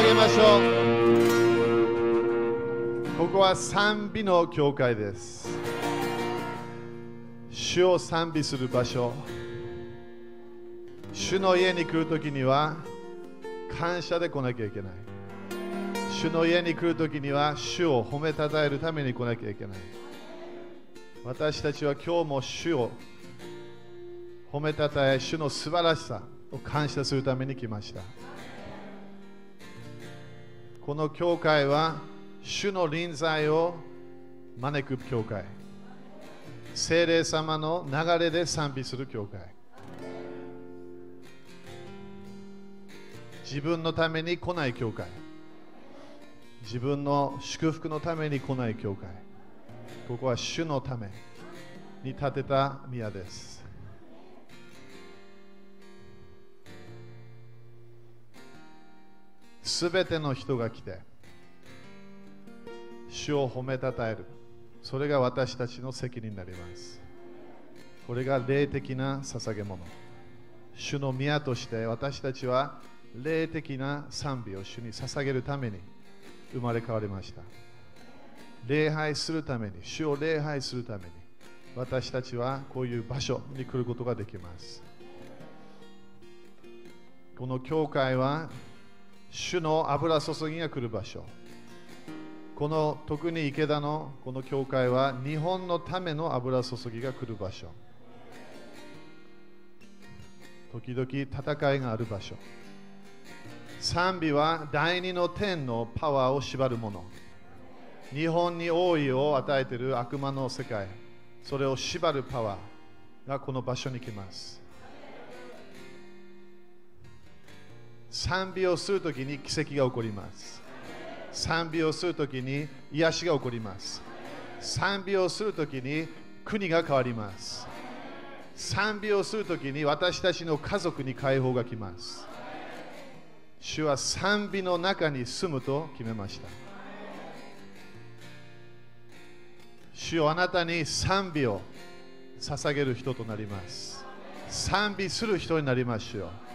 上げましょう。ここは賛美の教会です。主を賛美する場所。主の家に来るときには感謝で来なきゃいけない。主の家に来るときには主を褒めたたえるために来なきゃいけない。私たちは今日も主を褒めたたえ主の素晴らしさを感謝するために来ました。この教会は主の臨在を招く教会。精霊様の流れで賛美する教会。自分のために来ない教会。自分の祝福のために来ない教会。ここは主のために建てた宮です。すべての人が来て主を褒めたたえる。それが私たちの責任になります。これが霊的な捧げ物。主の宮として私たちは霊的な賛美を主に捧げるために生まれ変わりました。礼拝するために主を礼拝するために私たちはこういう場所に来ることができます。この教会は主の油注ぎが来る場所。この特に池田のこの教会は日本のための油注ぎが来る場所。時々戦いがある場所。賛美は第二の天のパワーを縛るもの。日本に王位を与えている悪魔の世界。それを縛るパワーがこの場所に来ます。賛美をするときに奇跡が起こります。賛美をするときに癒しが起こります。賛美をするときに国が変わります。賛美をするときに私たちの家族に解放が来ます。主は賛美の中に住むと決めました。主よあなたに賛美を捧げる人となります。賛美する人になりましょう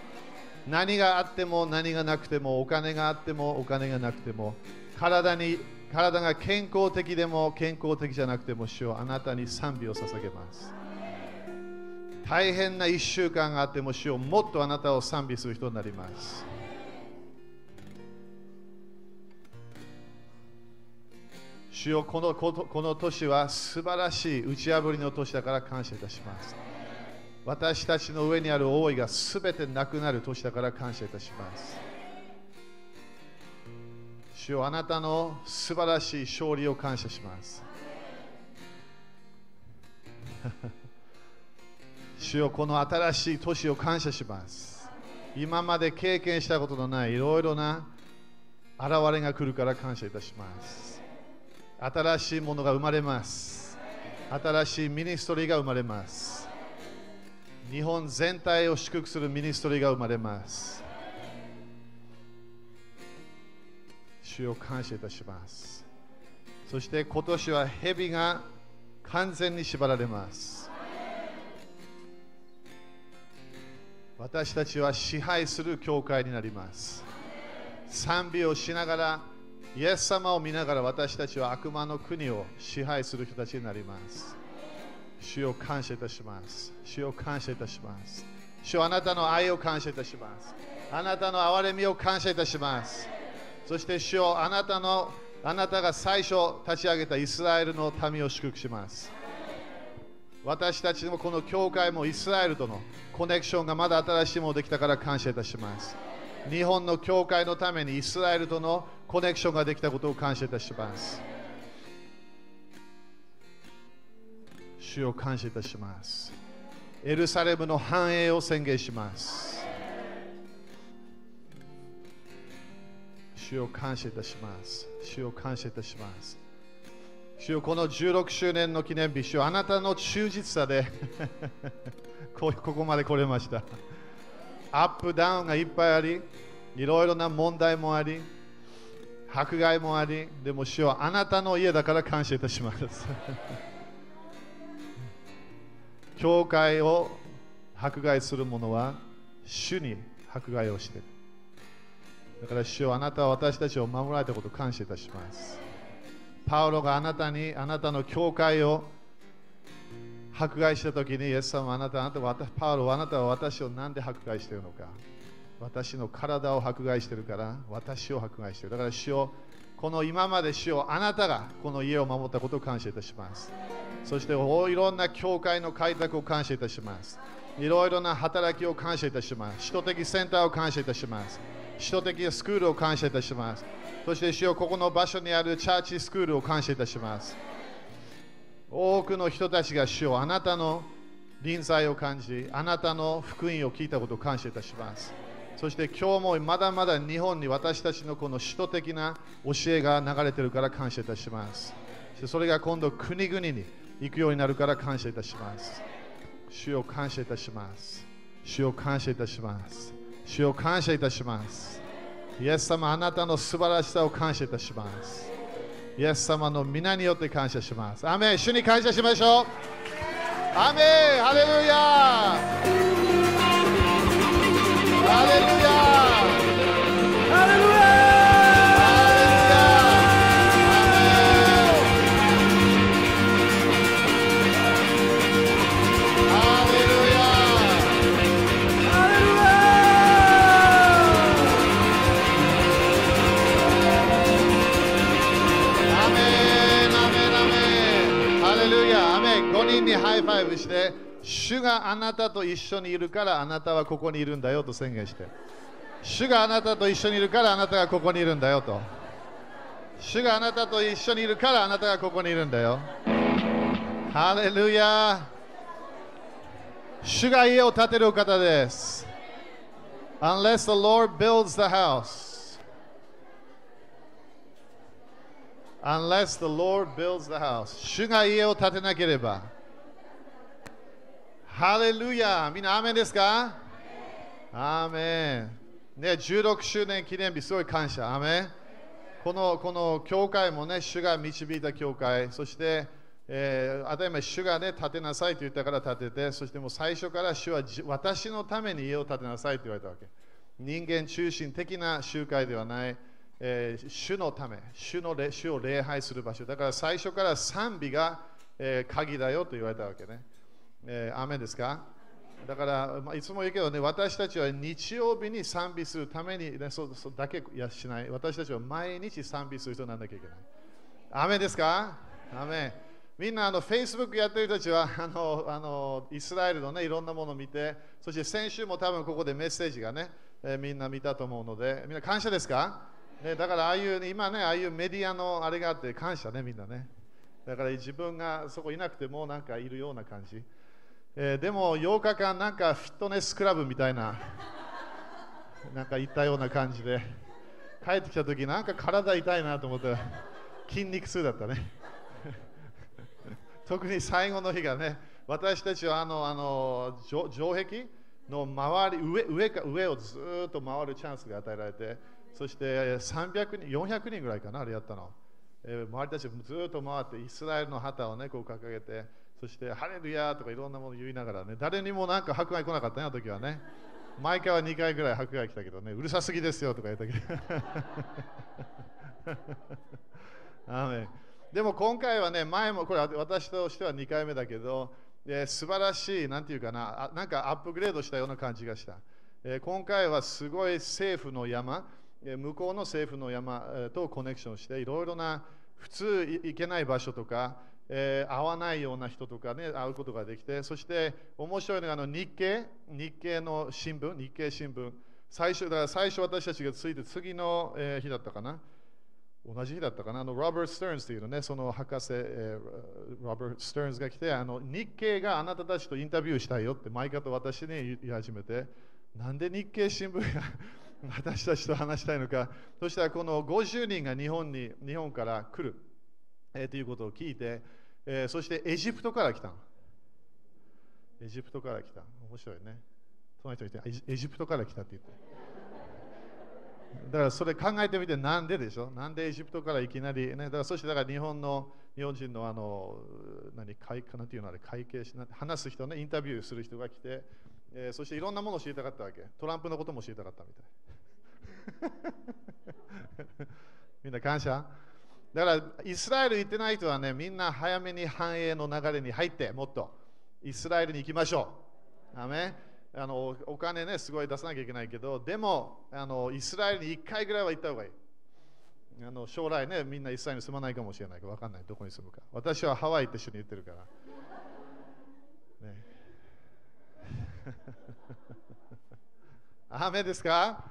何があっても何がなくてもお金があってもお金がなくても体に体が健康的でも健康的じゃなくても主よあなたに賛美を捧げます。大変な1週間があっても主よもっとあなたを賛美する人になります。主よこのこの年は素晴らしい打ち破りの年だから感謝いたします。私たちの上にある王位がすべてなくなる年だから感謝いたします。主よあなたの素晴らしい勝利を感謝します。主よこの新しい年を感謝します。今まで経験したことのないいろいろな現れが来るから感謝いたします。新しいものが生まれます。新しいミニストリーが生まれます。日本全体を祝福するミニストリーが生まれます。主を感謝いたします。そして今年は蛇が完全に縛られます。私たちは支配する教会になります。賛美をしながらイエス様を見ながら私たちは悪魔の国を支配する人たちになります。主を感謝いたします。主を感謝いたします。主あなたの愛を感謝いたします。あなたの憐れみを感謝いたします。そして主をあなたのあなたが最初立ち上げたイスラエルの民を祝福します。私たちのこの教会もイスラエルとのコネクションがまだ新しいものできたから感謝いたします。日本の教会のためにイスラエルとのコネクションができたことを感謝いたします。主を感謝いたします。エルサレムの繁栄を宣言します。主を感謝いたします。主を感謝いたします。主よこの16周年の記念日、主よあなたの忠実さで ここまで来れました。アップダウンがいっぱいあり、いろいろな問題もあり、迫害もあり、でも主はあなたの家だから感謝いたします。教会を迫害する者は主に迫害をしている。だから主よあなたは私たちを守られたことを感謝いたします。パウロがあなたに、あなたの教会を迫害したときに、イエス様あなた、あなたはパウロはあなたは私を何で迫害しているのか。私の体を迫害しているから、私を迫害している。だから主よこの今まで主よあなたがこの家を守ったことを感謝いたします。そしていろんな教会の開拓を感謝いたします。いろいろな働きを感謝いたします。首都的センターを感謝いたします。首都的スクールを感謝いたします。そして主よここの場所にあるチャーチスクールを感謝いたします。多くの人たちが主よあなたの臨在を感じ、あなたの福音を聞いたことを感謝いたします。そして今日もまだまだ日本に私たちのこの首都的な教えが流れているから感謝いたします。そしてそれが今度国々に行くようになるから感謝いたします。主を感謝いたします。主を感謝いたします。主を感謝いたします。イエス様、あなたの素晴らしさを感謝いたします。イエス様の皆によって感謝します。アメン主に感謝しましょう。アメンハレルヤハレルヤhigh five して主があなたと一緒にいるからあなたはここにいるんだよと宣言して。主があなたと一緒にいるからあなたがここにいるんだよと。主があなたと一緒にいるからあなたがここにいるんだよ。ハレルヤ主が家を建てる方です。Unless the Lord builds the house. Unless the Lord builds the house. 主が家を建てなければ。ハレルヤみんなアーメンですか？アーメン。ね、16周年記念日すごい感謝。アメン。このこの教会もね、主が導いた教会、そして、えー、当たり前、主がね、建てなさいと言ったから建てて、そしてもう最初から主は私のために家を建てなさいと言われたわけ。人間中心的な集会ではない、えー主のため。主の、主を礼拝する場所。だから最初から賛美が、えー鍵だよと言われたわけね。えー、アですか？だから、まあ、いつも言うけどね、私たちは日曜日に賛美するために、ね、そうそうだけやしない。私たちは毎日賛美する人にならなきゃいけない。アメですか？アメみんなあの Facebook やってる人たちは あのあのイスラエルの、ね、いろんなものを見て、そして先週も多分ここでメッセージがね、えーみんな見たと思うので、みんな感謝ですか、ね、だからああいう、今ね、ああいうメディアのあれがあって感謝ね、みんなね。だから自分がそこいなくてもなんかいるような感じ。えーでも8日間なんかフィットネスクラブみたいななんか行ったような感じで帰ってきた時なんか体痛いなと思ったら筋肉痛だったね。特に最後の日がね私たちはあのあの城城壁の周り上上か上をずっと回るチャンスが与えられてそして300人400人ぐらいかなあれやったの、えー周りたちもずっと回ってイスラエルの旗をねこう掲げてそしてハレルヤとかいろんなもの言いながらね誰にもなんか迫害来なかったねあの時はね。毎回は2回ぐらい迫害来たけどねうるさすぎですよとか言ったけど。アーメン。でも今回はね、前もこれ私としては2回目だけど、えー素晴らしい、なんていうかな、あなんかアップグレードしたような感じがした。えー今回はすごい政府の山、え向こうの政府の山、えとコネクションして、いろいろな普通行けない場所とか、えー会わないような人とかね、会うことができて、そして面白いのがあの日経、日経の新聞、日経新聞、最初だから最初私たちがついて次の、えー日だったかな？同じ日だったかな、あのロバート・スターンズというのね、その博士、えーロバート・スターンズが来て、あの日経があなたたちとインタビューしたいよって、毎回と私に言い始めて、なんで日経新聞が 私たちと話したいのか、そしたらこの50人が日本に日本から来る、えーということを聞いて、えーそしてエジプトから来た。エジプトから来た。面白いね。その人にエジプトから来たって言って。だからそれ考えてみてなんででしょ？なんでエジプトからいきなり、ね、だからそしてだから日本の日本人のあの何会かなんていうのあれ会計しな話す人ねインタビューする人が来て、えーそしていろんなものを知りたかったわけトランプのことも知りたかったみたい みんな感謝？だからイスラエル行ってない人はね、みんな早めに繁栄の流れに入って、もっとイスラエルに行きましょう。アメあのお金ね、すごい出さなきゃいけないけど、でもあのイスラエルに1回ぐらいは行った方がいい。あの将来ね、みんなイスラエルに住まないかもしれないか分かんない、どこに住むか。私はハワイって一緒に言ってるから。ね、アメですか？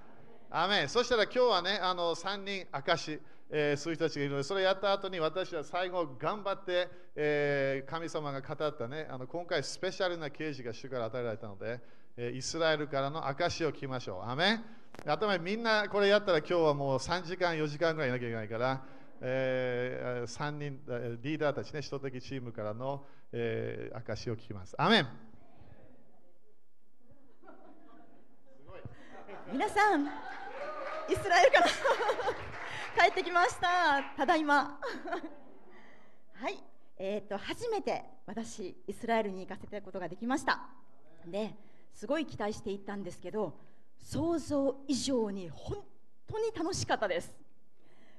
アメそしたら今日はね、あの3人証、えー、そういう人たちがいるので、それやった後に私は最後頑張って、えー神様が語ったね、あの今回スペシャルな刑事が主から与えられたので、えーイスラエルからの証を聞きましょう。アメン頭みんなこれやったら今日はもう3時間、4時間ぐらいいなきゃいけないから、えー、3人、えーリーダーたちね、首都的チームからの、えー証を聞きます。アメン皆さん、イスラエルから帰ってきました。ただいま。はい、えっ、と初めて私イスラエルに行かせてことができました。で、すごい期待していったんですけど、想像以上に本当に楽しかったです。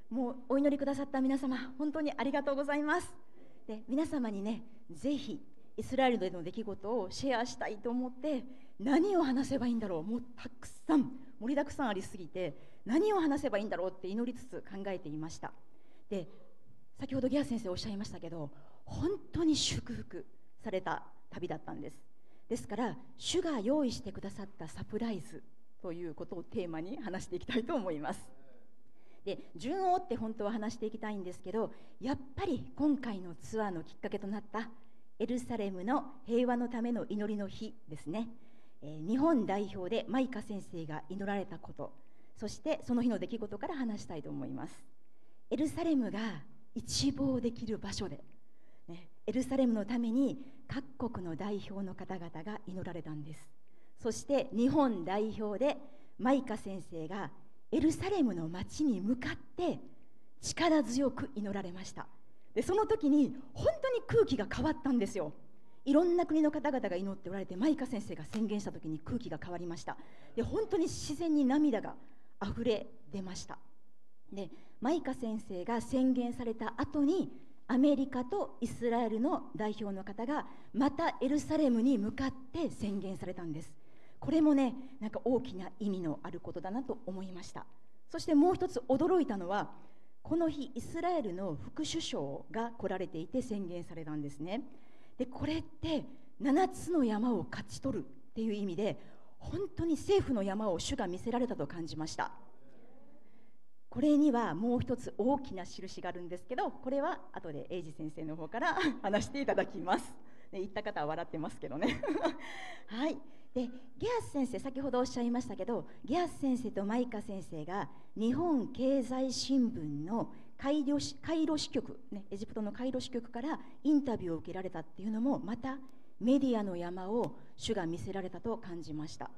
もうお祈りくださった皆様、本当にありがとうございます。で、皆様にね、ぜひイスラエルでの出来事をシェアしたいと思って、何を話せばいいんだろう、もうたくさん、盛りだくさんありすぎて、何を話せばいいんだろうって祈りつつ考えていました。で、先ほどギア先生おっしゃいましたけど、本当に祝福された旅だったんです。ですから、主が用意してくださったサプライズということをテーマに話していきたいと思います。で順を追って本当は話していきたいんですけどやっぱり今回のツアーのきっかけとなったエルサレムの平和のための祈りの日ですね、えー日本代表でマイカ先生が祈られたことそしてその日の出来事から話したいと思います。エルサレムが一望できる場所で、ね、エルサレムのために各国の代表の方々が祈られたんです。そして日本代表でマイカ先生がエルサレムの町に向かって力強く祈られました。でその時に本当に空気が変わったんですよ。いろんな国の方々が祈っておられてマイカ先生が宣言した時に空気が変わりました。で本当に自然に涙が溢れ出ました。でマイカ先生が宣言された後にアメリカとイスラエルの代表の方がまたエルサレムに向かって宣言されたんです。これもねなんか大きな意味のあることだなと思いました。そしてもう一つ驚いたのはこの日イスラエルの副首相が来られていて宣言されたんですね。でこれって7つの山を勝ち取るっていう意味で本当に政府の山を主が見せられたと感じました。これにはもう一つ大きな印があるんですけどこれは後で英二先生の方から 話していただきます、ね、言った方は笑ってますけどね。はい。でゲアス先生先ほどおっしゃいましたけどゲアス先生とマイカ先生が日本経済新聞のカイカイロ支局、ね、エジプトのカイロ支局からインタビューを受けられたっていうのもまたメディアの山を主が見せられたと感じました、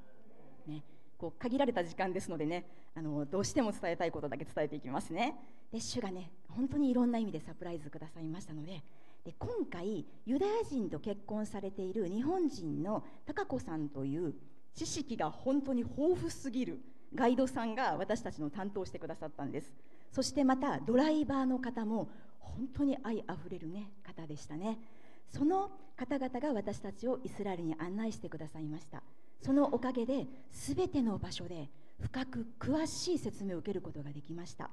ね、こう限られた時間ですのでねあのどうしても伝えたいことだけ伝えていきますね。で主がね本当にいろんな意味でサプライズくださいましたのでで今回ユダヤ人と結婚されている日本人の貴子さんという知識が本当に豊富すぎるガイドさんが私たちの担当してくださったんです。そしてまたドライバーの方も本当に愛あふれる、ね、方でしたね。その方々が私たちをイスラエルに案内してくださいました。そのおかげで全ての場所で深く詳しい説明を受けることができました。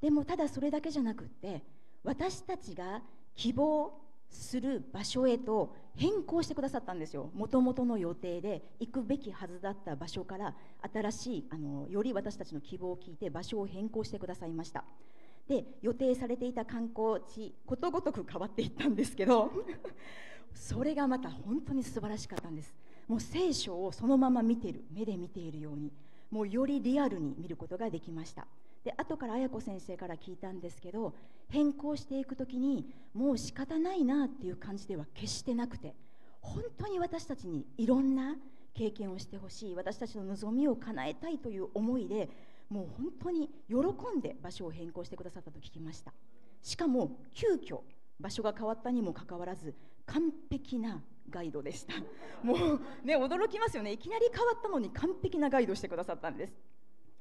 でもただそれだけじゃなくって私たちが希望する場所へと変更してくださったんですよ。もともとの予定で行くべきはずだった場所から新しいあのより私たちの希望を聞いて場所を変更してくださいました。で予定されていた観光地ことごとく変わっていったんですけど それがまた本当に素晴らしかったんです。もう聖書をそのまま見てる目で見ているようにもうよりリアルに見ることができました。で後から綾子先生から聞いたんですけど変更していく時にもう仕方ないなっていう感じでは決してなくて本当に私たちにいろんな経験をしてほしい私たちの望みを叶えたいという思いでもう本当に喜んで場所を変更してくださったと聞きました。しかも急遽場所が変わったにもかかわらず完璧なガイドでした。もうね驚きますよね。いきなり変わったのに完璧なガイドしてくださったんです。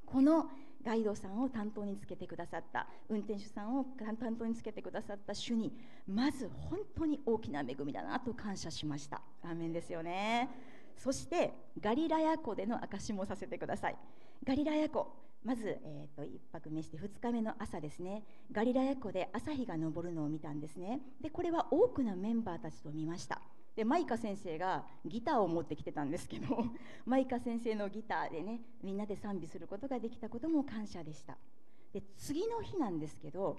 このガイドさんを担当につけてくださった運転手さんを担当につけてくださった主にまず本当に大きな恵みだなと感謝しました。アーメンですよね。そしてガリラヤ湖での証しもさせてください。ガリラヤ湖まず、えーと、1泊目して2日目の朝ですね。ガリラヤ湖で朝日が昇るのを見たんですね。でこれは多くのメンバーたちと見ました。でマイカ先生がギターを持ってきてたんですけど マイカ先生のギターでねみんなで賛美することができたことも感謝でした。で次の日なんですけど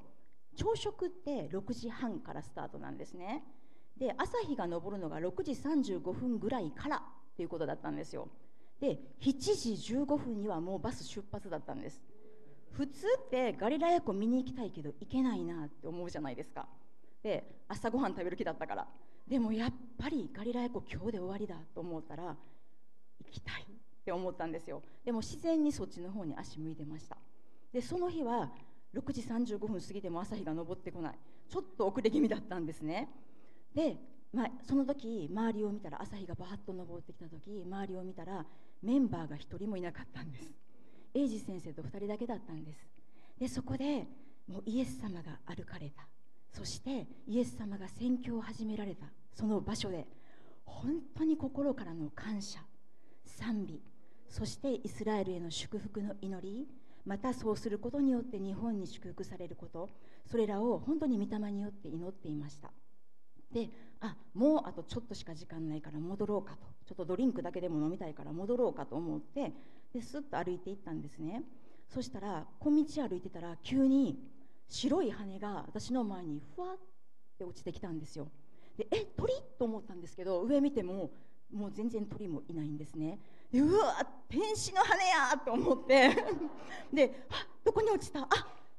朝食って6時半からスタートなんですね。で朝日が昇るのが6時35分ぐらいからということだったんですよで7時15分にはもうバス出発だったんです。普通ってガリラヤ湖見に行きたいけど行けないなって思うじゃないですか。で朝ごはん食べる気だったから。でもやっぱりガリラヤ湖今日で終わりだと思ったら行きたいって思ったんですよ。でも自然にそっちの方に足向いてました。でその日は6時35分過ぎても朝日が昇ってこない。ちょっと遅れ気味だったんですね。で、まあ、その時周りを見たら朝日がバーッと昇ってきた時周りを見たらメンバーが1人もいなかったんです。英二先生と2人だけだったんです。でそこでもうイエス様が歩かれた。そしてイエス様が宣教を始められた。その場所で本当に心からの感謝賛美そしてイスラエルへの祝福の祈りまたそうすることによって日本に祝福されることそれらを本当に御霊によって祈っていました。であもうあとちょっとしか時間ないから戻ろうかと。ちょっとドリンクだけでも飲みたいから戻ろうかと思ってですっと歩いていったんですね。そしたら小道歩いてたら急に白い羽が私の前にふわって落ちてきたんですよ。でえ鳥？と思ったんですけど上見てももう全然鳥もいないんですね。でうわ天使の羽やと思って。であどこに落ちた？あ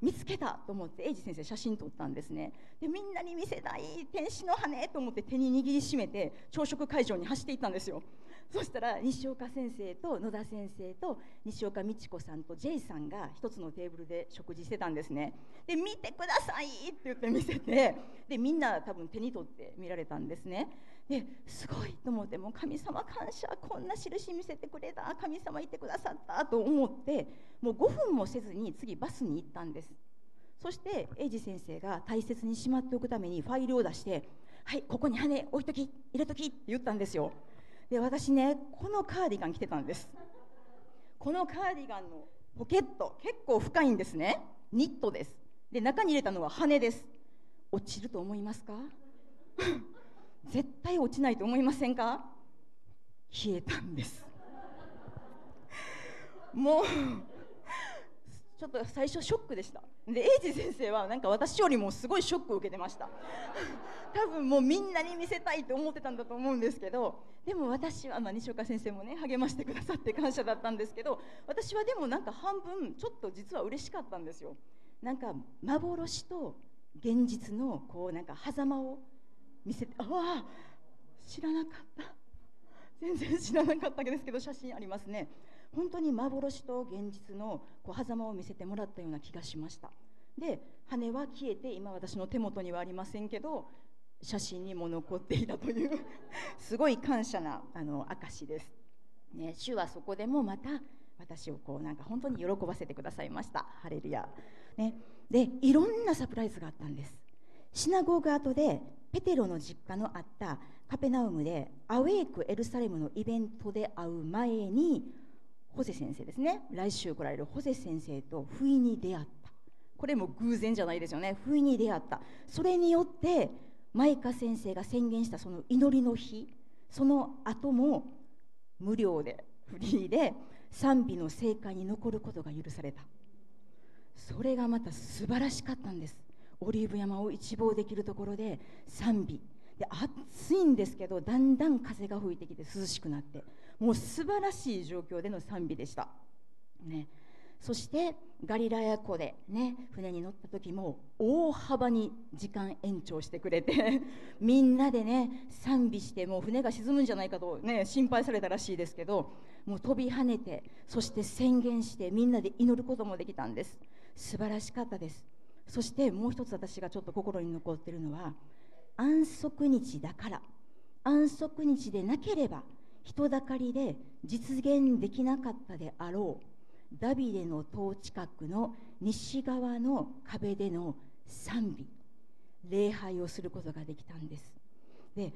見つけたと思って英二先生写真撮ったんですね。でみんなに見せたい天使の羽と思って手に握りしめて朝食会場に走っていったんですよ。そしたら西岡先生と野田先生と西岡美智子さんと J さんが一つのテーブルで食事してたんですね。で見てくださいって言って見せてでみんな多分手に取って見られたんですね。ですごい。と思ってもう神様感謝こんな印見せてくれた神様いてくださったと思ってもう5分もせずに次バスに行ったんです。そして英二先生が大切にしまっておくためにファイルを出して「はいここに羽置いとき入れとき」って言ったんですよ。で私ねこのカーディガン着てたんです。このカーディガンのポケット結構深いんですね。ニットです。で中に入れたのは羽です。落ちると思いますか？絶対落ちないと思いませんか？冷えたんです。もうちょっと最初ショックでした。で英二先生はなんか私よりもすごいショックを受けてました。多分もうみんなに見せたいと思ってたんだと思うんですけどでも私は、まあ、西岡先生もね励ましてくださって感謝だったんですけど私はでもなんか半分ちょっと実は嬉しかったんですよ。なんか幻と現実のこうなんか狭間を見せてああ知らなかった。全然知らなかったですけど写真ありますね。本当に幻と現実のこう狭間を見せてもらったような気がしました。で羽は消えて今私の手元にはありませんけど写真にも残っていたという すごい感謝なあの証です、ね、主はそこでもまた私をこうなんか本当に喜ばせてくださいました。ハレルヤ、ね、でいろんなサプライズがあったんです。シナゴーグ跡でペテロの実家のあったカペナウムでアウェイクエルサレムのイベントで会う前にホセ先生ですね来週来られるホセ先生と不意に出会った。これも偶然じゃないですよね。不意に出会った。それによってマイカ先生が宣言したその祈りの日その後も無料でフリーで賛美の聖会に残ることが許された。それがまた素晴らしかったんです。オリーブ山を一望できるところで賛美。で暑いんですけどだんだん風が吹いてきて涼しくなって。もう素晴らしい状況での賛美でした、ね、そしてガリラヤ湖で、ね、船に乗った時も大幅に時間延長してくれて みんなでね賛美してもう船が沈むんじゃないかと、ね、心配されたらしいですけどもう飛び跳ねてそして宣言してみんなで祈ることもできたんです。素晴らしかったです。そしてもう一つ私がちょっと心に残っているのは安息日だから。安息日でなければ人だかりで実現できなかったであろうダビデの塔近くの西側の壁での賛美。礼拝をすることができたんです。で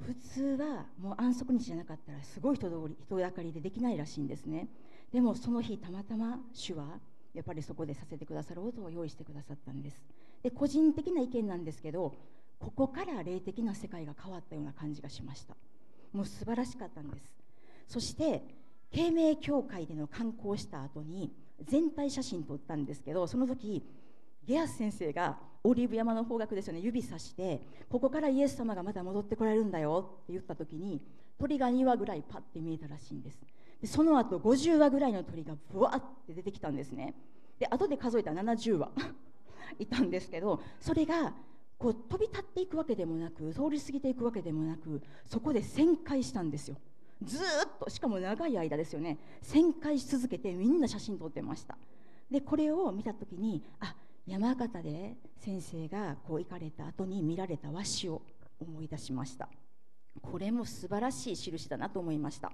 普通はもう安息日じゃなかったらすごい人通り人だかりでできないらしいんですね。でもその日たまたま主はやっぱりそこでさせてくださることを用意してくださったんです。で個人的な意見なんですけどここから霊的な世界が変わったような感じがしました。もう素晴らしかったんです。そして慶明教会での観光した後に全体写真撮ったんですけどその時ゲアス先生がオリーブ山の方角ですよね指さしてここからイエス様がまた戻ってこられるんだよって言った時に鳥が2羽ぐらいパッて見えたらしいんです。その後50羽ぐらいの鳥がブワーって出てきたんですね。で後で数えたら70羽 いたんですけどそれがこう飛び立っていくわけでもなく通り過ぎていくわけでもなくそこで旋回したんですよ。ずっとしかも長い間ですよね。旋回し続けてみんな写真撮ってました。でこれを見た時にあ山形で先生がこう行かれた後に見られた和紙を思い出しました。これも素晴らしい印だなと思いました。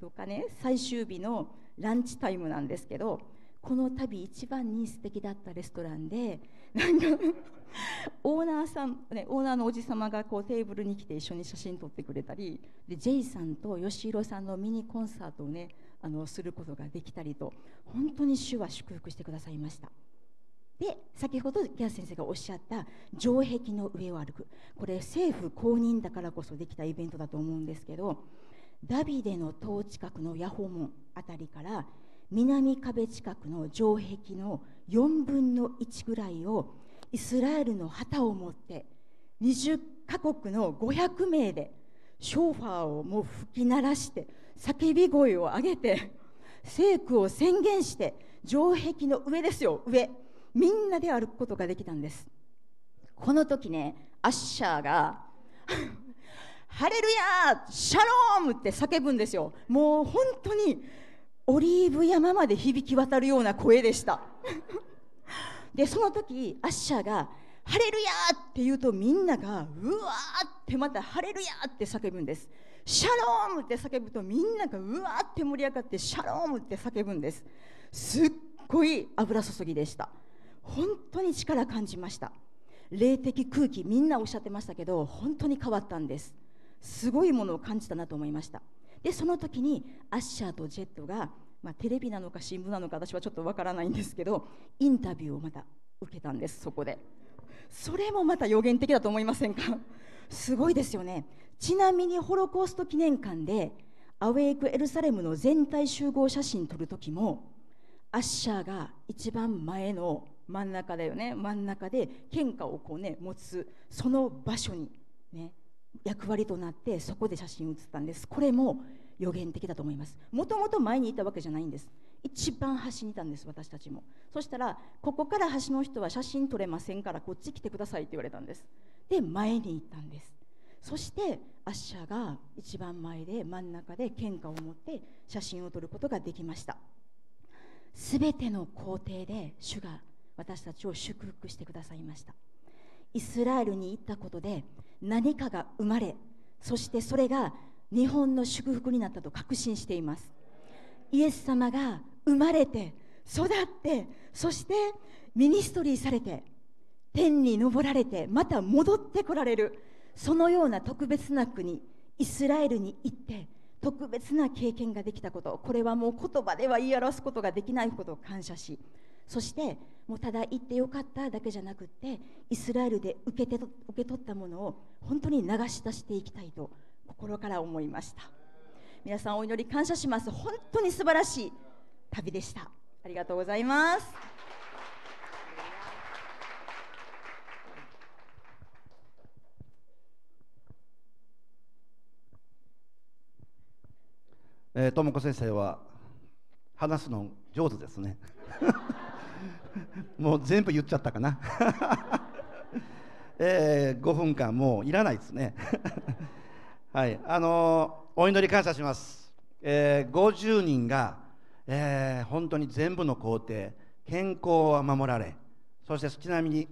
どうかね最終日のランチタイムなんですけどこの度一番に素敵だったレストランでなんかオーナーさん、ね、オーナーのおじ様がこうテーブルに来て一緒に写真撮ってくれたりでジェイさんと吉弘さんのミニコンサートをねあのすることができたりと本当に主は祝福してくださいました。で先ほどギャス先生がおっしゃった城壁の上を歩く。これ政府公認だからこそできたイベントだと思うんですけどダビデの塔近くのヤホ門あたりから南壁近くの城壁の4分の1ぐらいをイスラエルの旗を持って20カ国の500名でショーファーをもう吹き鳴らして叫び声を上げて聖句を宣言して城壁の上ですよ上。みんなで歩くことができたんです。この時ねアッシャーがハレルヤシャローム!って叫ぶんですよ。もう本当にオリーブ山まで響き渡るような声でした。でその時アッシャーが「ハレルヤ!」って言うとみんながうわーってまた「ハレルヤ!」って叫ぶんですシャローム!って叫ぶとみんながうわーって盛り上がってシャローム!って叫ぶんです。すっごい油注ぎでした。本当に力感じました。霊的空気みんなおっしゃってましたけど本当に変わったんです。すごいものを感じたなと思いました。でその時にアッシャーとジェットが、まあ、テレビなのか新聞なのか私はちょっとわからないんですけどインタビューをまた受けたんですそこで。それもまた予言的だと思いませんか？すごいですよね。ちなみにホロコースト記念館でアウェイク・エルサレムの全体集合写真撮る時もアッシャーが一番前の真ん中だよね。真ん中で献花をこうね持つその場所にね役割となってそこで写真を写ったんです。これも予言的だと思います。もともと前にいたわけじゃないんです。一番端にいたんです私たちも。そしたらここから端の人は写真撮れませんからこっち来てくださいって言われたんです。で前に行ったんです。そしてアッシャーが一番前で真ん中で献花を持って写真を撮ることができました。すべての工程で主が私たちを祝福してくださいました。イスラエルに行ったことで何かが生まれそしてそれが日本の祝福になったと確信しています。イエス様が生まれて育ってそしてミニストリーされて天に昇られてまた戻ってこられるそのような特別な国イスラエルに行って特別な経験ができたこと。これはもう言葉では言い表すことができないことを感謝しそしてもうただ行ってよかっただけじゃなくてイスラエルで受けて受け取ったものを本当に流し出していきたいと心から思いました。皆さんお祈り感謝します。本当に素晴らしい旅でした。ありがとうございます。えー、智子先生は話すの上手ですね。もう全部言っちゃったかな、えー、5分間もういらないですね。はい。あのー、お祈り感謝します、えー、50人が、えー、本当に全部の工程健康は守られそしてちなみに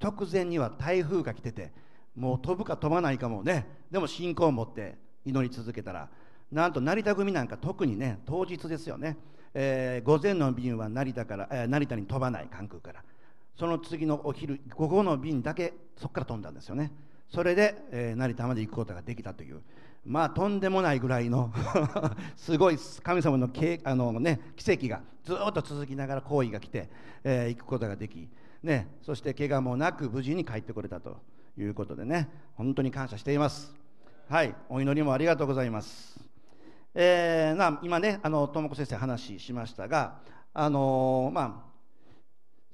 直前には台風が来ててもう飛ぶか飛ばないかもね。でも信仰を持って祈り続けたらなんと成田組なんか特にね当日ですよね。えー午前の便は成田から、えー成田に飛ばない関空から。その次のお昼午後の便だけそこから飛んだんですよね。それで、えー成田まで行くことができたという。まあとんでもないぐらいの すごい神様のけあの、ね、奇跡がずっと続きながら行為が来て、えー行くことができ、ね、そして怪我もなく無事に帰ってこれたということでね。本当に感謝しています。はい。お祈りもありがとうございます。えーな今ねあの智子先生話しましたがあのまあ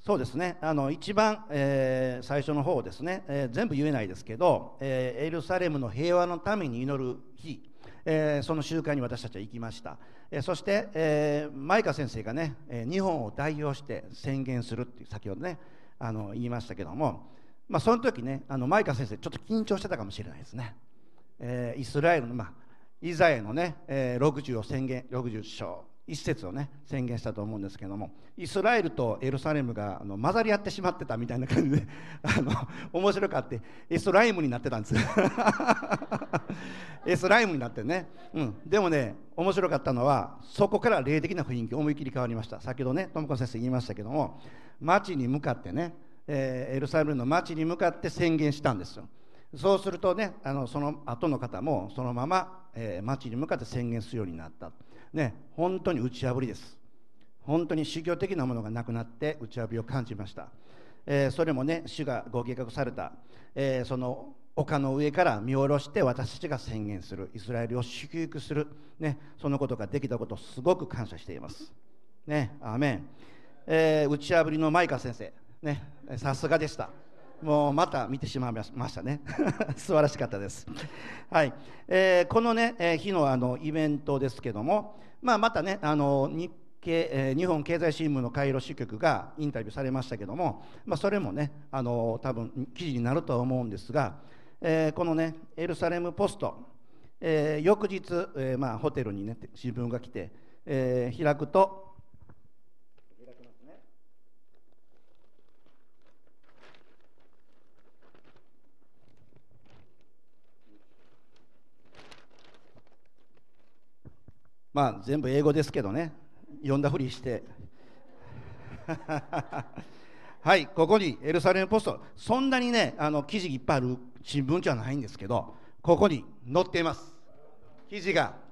そうですね。あの一番、えー最初の方ですね、えー全部言えないですけど、えーエルサレムの平和のために祈る日、えその集会に私たちは行きました、えそして、えー、マイカ先生がね、え日本を代表して宣言するっていう先ほどねあの言いましたけども、まあ、その時ねあのマイカ先生ちょっと緊張してたかもしれないですね、えイスラエルの、まあ、イザヤのね、えー60を宣言60章一節をね宣言したと思うんですけどもイスラエルとエルサレムがあの混ざり合ってしまってたみたいな感じで あの面白かってエスライムになってたんです。エスライムになってね、うん、でもね面白かったのはそこから霊的な雰囲気思い切り変わりました。先ほどね智子先生言いましたけども町に向かってね、えーエルサレムの町に向かって宣言したんですよ。そうするとねあのその後の方もそのまま、えー町に向かって宣言するようになった。ね本当に打ち破りです。本当に宗教的なものがなくなって打ち破りを感じました、えーそれもね主がご計画された、えーその丘の上から見下ろして私たちが宣言する。イスラエルを祝福する、ね、そのことができたことをすごく感謝しています。ねアーメン、えー打ち破りのマイカ先生。ねさすがでした。もうまた見てしまいましたね。素晴らしかったです。はい、えーこのね、えー日のあのイベントですけども、まあ、またねあの日経、えー日本経済新聞のカイロ支局がインタビューされましたけども、まあ、それもねあの多分記事になるとは思うんですが、えーこのねエルサレム・ポスト、えー翌日、えーまあ、ホテルにね新聞が来て、えー開くと開きますねまあ全部英語ですけどね。読んだふりして。はいここにエルサレムポスト。そんなにねあの記事いっぱいある新聞じゃないんですけどここに載っています。記事が。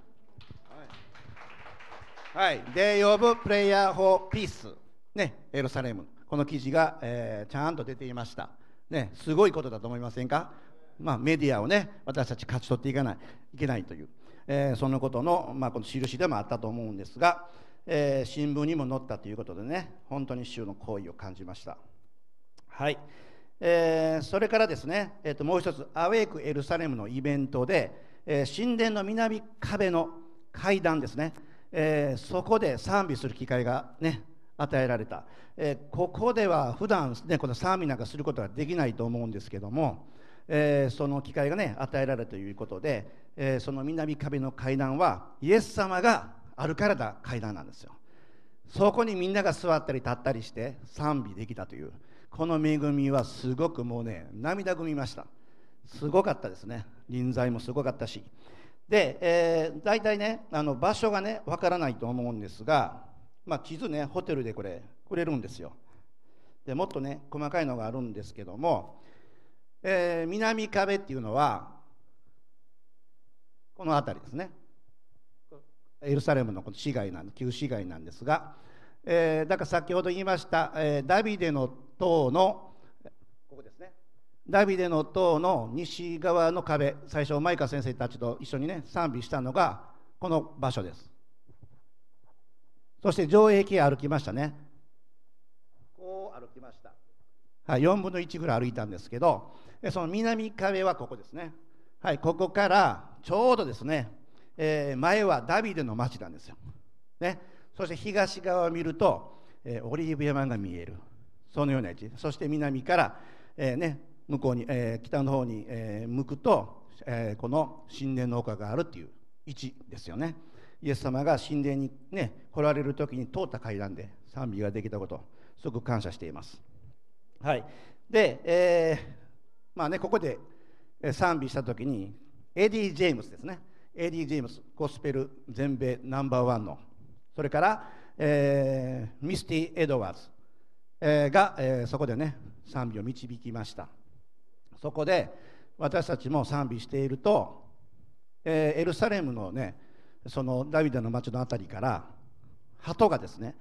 はい、Day of Prayer for Peace、ね、エルサレム、この記事が、えーちゃんと出ていました、ね、すごいことだと思いませんか、まあ、メディアをね、私たち勝ち取っていかないいけないという、えーそのことの、まあ、この印でもあったと思うんですが、えー新聞にも載ったということでね、本当に主の行為を感じました。はい、えーそれからですね、えー、ともう一つ、アウェイクエルサレムのイベントで、えー神殿の南壁の階段ですね、えーそこで賛美する機会がね、与えられた、えーここでは普段ね、この賛美なんかすることができないと思うんですけども、えーその機会がね、与えられたということで、えーその南壁の階段は、イエス様が歩かれた階段なんですよ。そこにみんなが座ったり立ったりして賛美できたというこの恵みはすごくもうね涙ぐみました。すごかったですね。臨在もすごかったし。で、えー、大体ねあの場所がねわからないと思うんですが、まあ、地図ねホテルでこれくれるんですよ。でもっとね細かいのがあるんですけども、えー南壁っていうのはこの辺りですね。エルサレムのこの市街なん旧市街なんですが、えーだから先ほど言いました、えーダビデの塔のここですね。ダビデの塔の西側の壁最初マイカ先生たちと一緒にね賛美したのがこの場所です。そして城壁歩きましたね。こう歩きました。はい、4分の1ぐらい歩いたんですけどその南壁はここですね。はいここからちょうどですね、えー前はダビデの町なんですよ、ね、そして東側を見ると、えーオリーブ山が見える。そのような位置。そして南から、えーね、向こうに、えー北の方に、えー向くと、えーこの神殿の丘があるっていう位置ですよね。イエス様が神殿に、ね、来られる時に通った階段で賛美ができたことすごく感謝しています。はい、で、えーまあね、ここで賛美したときに、エディ・ジェームスですね、エディ・ジェームス、ゴスペル全米ナンバーワンの、それから、えーミスティ・エドワーズ、えーが、えーそこでね賛美を導きました。そこで私たちも賛美していると、えーエルサレムのねそのダビデの町のあたりから鳩がですね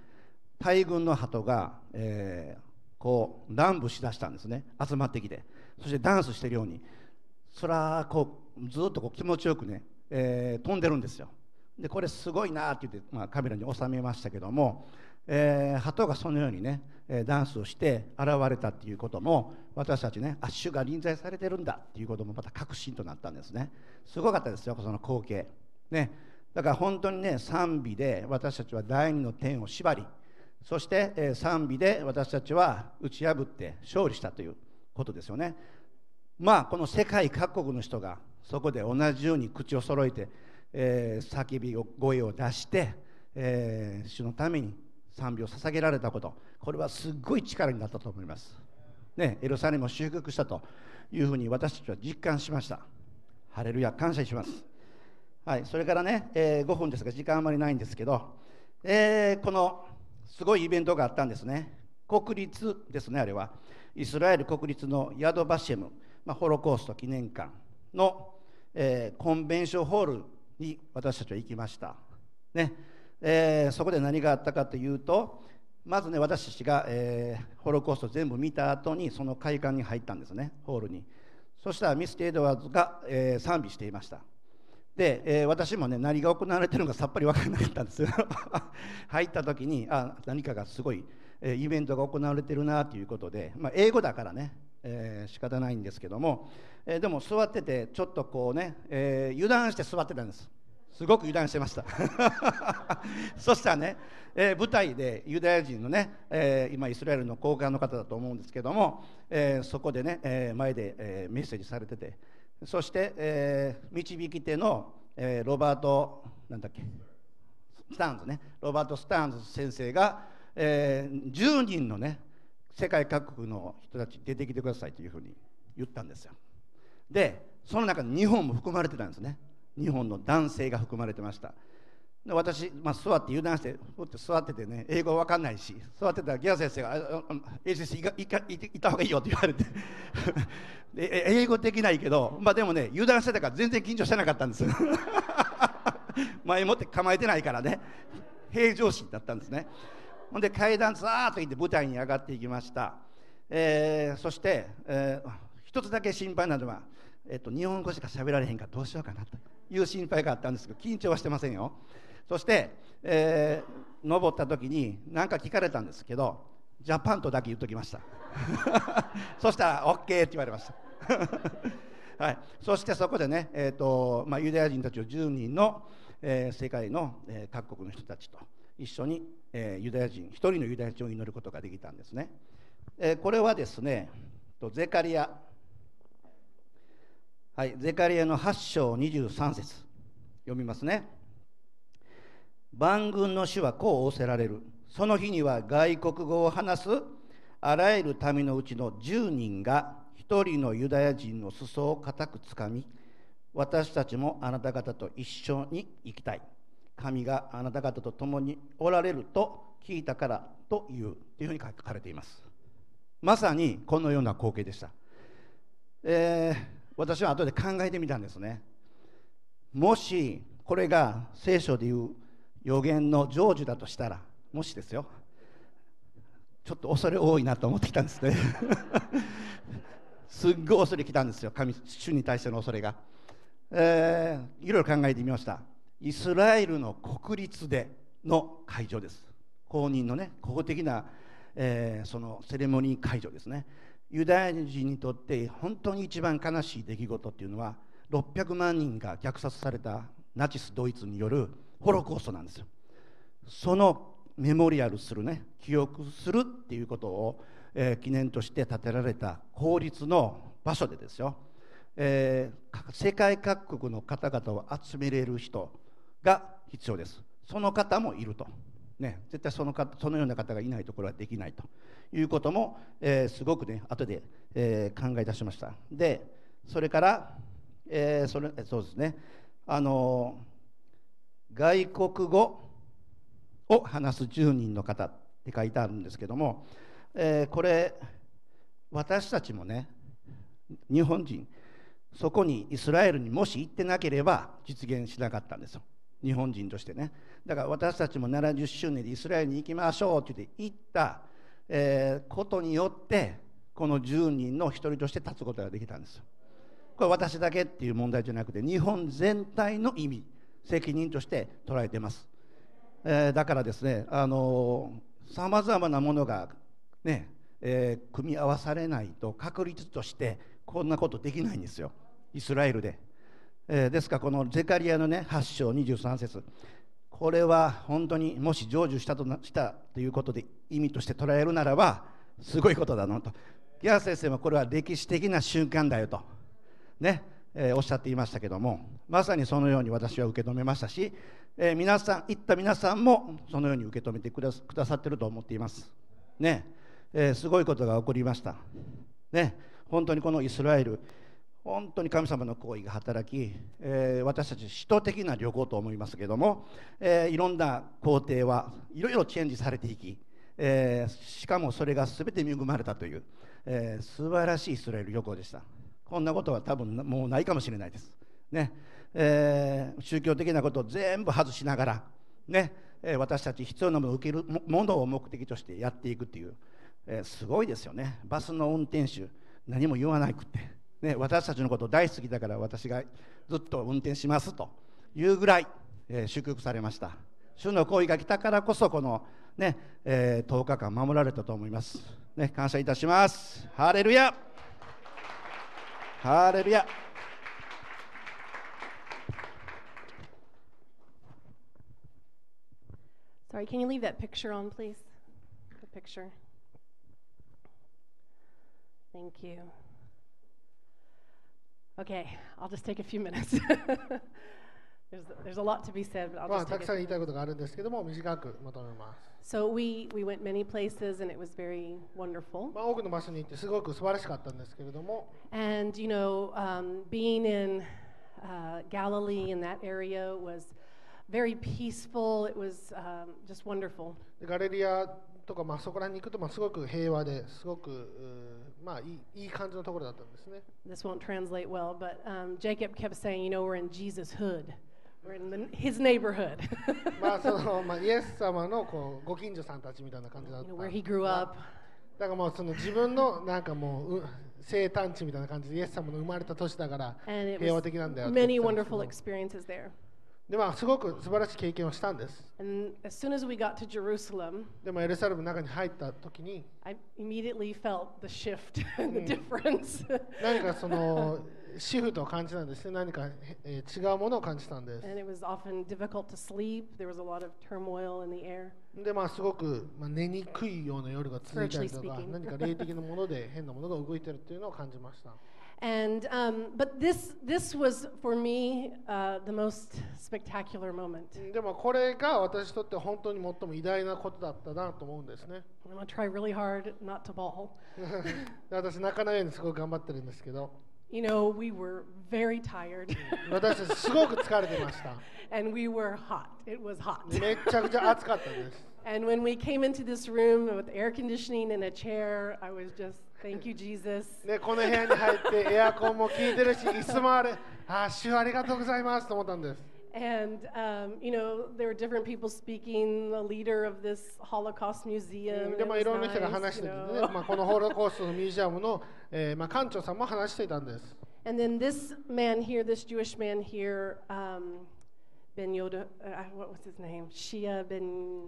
大軍の鳩が、えーこう乱舞しだしたんですね。集まってきて。そしてダンスしてるように。そらこうずっとこう気持ちよくね、えー飛んでるんですよ。でこれすごいなって言って、まあ、カメラに収めましたけども、えー鳩がそのようにね、ダンスをして現れたっていうことも私たちねあ主が臨在されてるんだっていうこともまた確信となったんですね。すごかったですよその光景。ね。だから本当にね賛美で私たちは第二の天を縛りそして、えー賛美で私たちは打ち破って勝利したということですよね。まあこの世界各国の人がそこで同じように口を揃えて、えー叫び声を出して、えー主のために賛美を捧げられたこと。これはすごい力になったと思います、ね、エルサレムを修復したというふうに私たちは実感しました。ハレルヤ感謝します。はい、それからね、えー5分ですが時間あまりないんですけど、えーこのすごいイベントがあったんですね。国立ですねあれは。イスラエル国立のヤドバシェム、まあ、ホロコースト記念館の、えーコンベンションホールに私たちは行きました、ね。えーそこで何があったかというとまずね私たちが、えーホロコースト全部見た後にその会館に入ったんですねホールに。そしたらミス・テエドワーズが、えー賛美していました。で、えー私もね何が行われてるのかさっぱり分からなかったんですよ。入った時にあ何かがすごい、えイベントが行われてるなということで、まあ、英語だからね、えー仕方ないんですけども、えーでも座っててちょっとこうね、えー油断して座ってたんです。すごく油断してました。そしたらね、えー舞台でユダヤ人のね、えー今イスラエルの高官の方だと思うんですけども、えーそこでね、え前で、えメッセージされててそして、え導き手の、えロバートなんだっけスターンズねロバート・スターンズ先生が、え10人のね世界各国の人たち出てきてくださいというふうに言ったんですよ。でその中に日本も含まれてたんですね。日本の男性が含まれてました。で私、まあ、座って油断してこうやって座っててね英語わかんないし座ってたらギア先生が「あああ英先生いかいかいていた方がいいよ」って言われて。で英語できないけど、まあ、でもね油断してたから全然緊張してなかったんです。前もって構えてないからね。平常心だったんですね。ほんで階段ザーッと行って舞台に上がっていきました、えーそして、えー一つだけ心配なのは、えっと日本語しか喋られへんからどうしようかなという心配があったんですけど緊張はしてませんよ。そして、えー登った時に何か聞かれたんですけどジャパンとだけ言っときました。そしたら OK って言われました。はい、そしてそこでね、えーとまあ、ユダヤ人たちを10人の、えー世界の、えー各国の人たちと一緒に、えーユダヤ人一人のユダヤ人を祈ることができたんですね、えーこれはですねとゼカリア。はいゼカリアの8章23節。読みますね。万軍の主はこう仰せられる。その日には外国語を話すあらゆる民のうちの10人が一人のユダヤ人の裾を固くつかみ私たちもあなた方と一緒に行きたい。神があなた方と共におられると聞いたからというというふうに書かれています。まさにこのような光景でした、えー私は後で考えてみたんですね。もしこれが聖書でいう予言の成就だとしたらもしですよ。ちょっと恐れ多いなと思ってきたんですね。すっごい恐れきたんですよ。神主に対しての恐れが、えーいろいろ考えてみました。イスラエルの国立での会場です。公認のね公的な、えーそのセレモニー会場ですね。ユダヤ人にとって本当に一番悲しい出来事っていうのは600万人が虐殺されたナチスドイツによるホロコーストなんですよ。そのメモリアルするね記憶するっていうことを、えー記念として建てられた公立の場所でですよ、えー世界各国の方々を集めれる人が必要です。その方もいると、ね、絶対その方そのような方がいないところはできないということも、えーすごくね後で、えー考え出しました。でそれから、えーそれそうですね。あの外国語を話す10人の方って書いてあるんですけども、えーこれ私たちもね日本人そこにイスラエルにもし行ってなければ実現しなかったんですよ。日本人としてね。だから私たちも70周年でイスラエルに行きましょうって言って行った、えーことによってこの10人の一人として立つことができたんですよ。これ私だけっていう問題じゃなくて日本全体の意味責任として捉えてます、えーだからですねさまざまなものがね、えー組み合わされないと確率としてこんなことできないんですよ。イスラエルで、えーですからこのゼカリアのね8章23節。これは本当にもし成就したとしたということで意味として捉えるならばすごいことだなと。ギャー先生もこれは歴史的な瞬間だよと。ね、えーおっしゃっていましたけどもまさにそのように私は受け止めましたし、えー皆さん行った皆さんもそのように受け止めてくだくださってると思っています。ね、えーすごいことが起こりました。ね本当にこのイスラエル本当に神様の行為が働き、えー私たち使徒的な旅行と思いますけども、えーいろんな工程はいろいろチェンジされていき、えーしかもそれが全て恵まれたという、えー素晴らしいイスラエル旅行でした。こんなことは多分もうないかもしれないです。ね、え宗教的なことを全部外しながらね、え私たち必要なものを受けるものを目的としてやっていくっていう、えすごいですよね。バスの運転手何も言わなくって、ね、私たちのこと大好きだから私がずっと運転しますというぐらい、えー祝福されました主の行為が来たからこそこの、ねえー10日間守られたと思います、ね、感謝いたしますハレルヤハレルヤ Sorry, can you leave that picture on, please? The picture. Thank you. Okay, I'll just take a few minutes. there's, there's a lot to be said, but I'll まあ、 just た take くさん it. 言いたいことがあるんですけども短くまとめます、 So we, we went many places and it was very wonderful. まあ、多くの場所に行ってすごく素晴らしかったんですけれども And, you know, um, being in uh, Galilee in that area was very peaceful. It was um, just wonderful. でガレリアとか、まあ、そこら辺に行くと、まあ、すごく平和ですごくうー まあ、いいいい感じのところだったんですね This won't translate well, but um, Jacob kept saying, you know, we're in Jesus' hood. We're in the, his neighborhood. まあそのまあ、イエス様のこうご近所さんたちみたいな感じだっ you た know, where he grew up. だからもうその自分のなんかもうう生誕地みたいな感じでイエス様の生まれた年だから平和的なんだよ many wonderful ど experiences there. でまあすごく素晴らしい経験をしたんです And as soon as we got to Jerusalem, でもエルサレムの中に入った時に I immediately felt the shift the difference. 何かそのシフトを感じたんですね何か、えー違うものを感じたんです and it was often difficult to sleep. There was a lot of turmoil in the air. でまあすごく、まあ、寝にくいような夜が続いたりとか.何か霊的なもので変なものが動いてるっていうのを感じました And um, but this this was for me uh, the most spectacular moment. でもこれが私にとって本当に最も偉大なことだったなと思うんですね I'm gonna try really hard not to bawl. で私泣かないようにすごく頑張ってるんですけど You know, we were very tired 私たちすごく疲れてました and we were hot. It was hot. めっちゃくちゃ暑かったです And when we came into this room with air conditioning and a chair, I was just, thank you, Jesus. ね、この部屋に入ってエアコンも効いてるし椅子もあるああ主ありがとうございますと思ったんです And, um, you know, there were different people speaking, the leader of this Holocaust う museum. ん it でまあ was いろんな人が nice, 話し you ててね、 know. まあ、このホロコーストのミュージアムの、えーまあ、館長さんも話していたんです And then this man here, this Jewish man here, um, Ben Yoda, uh, what was his name? Shia Ben,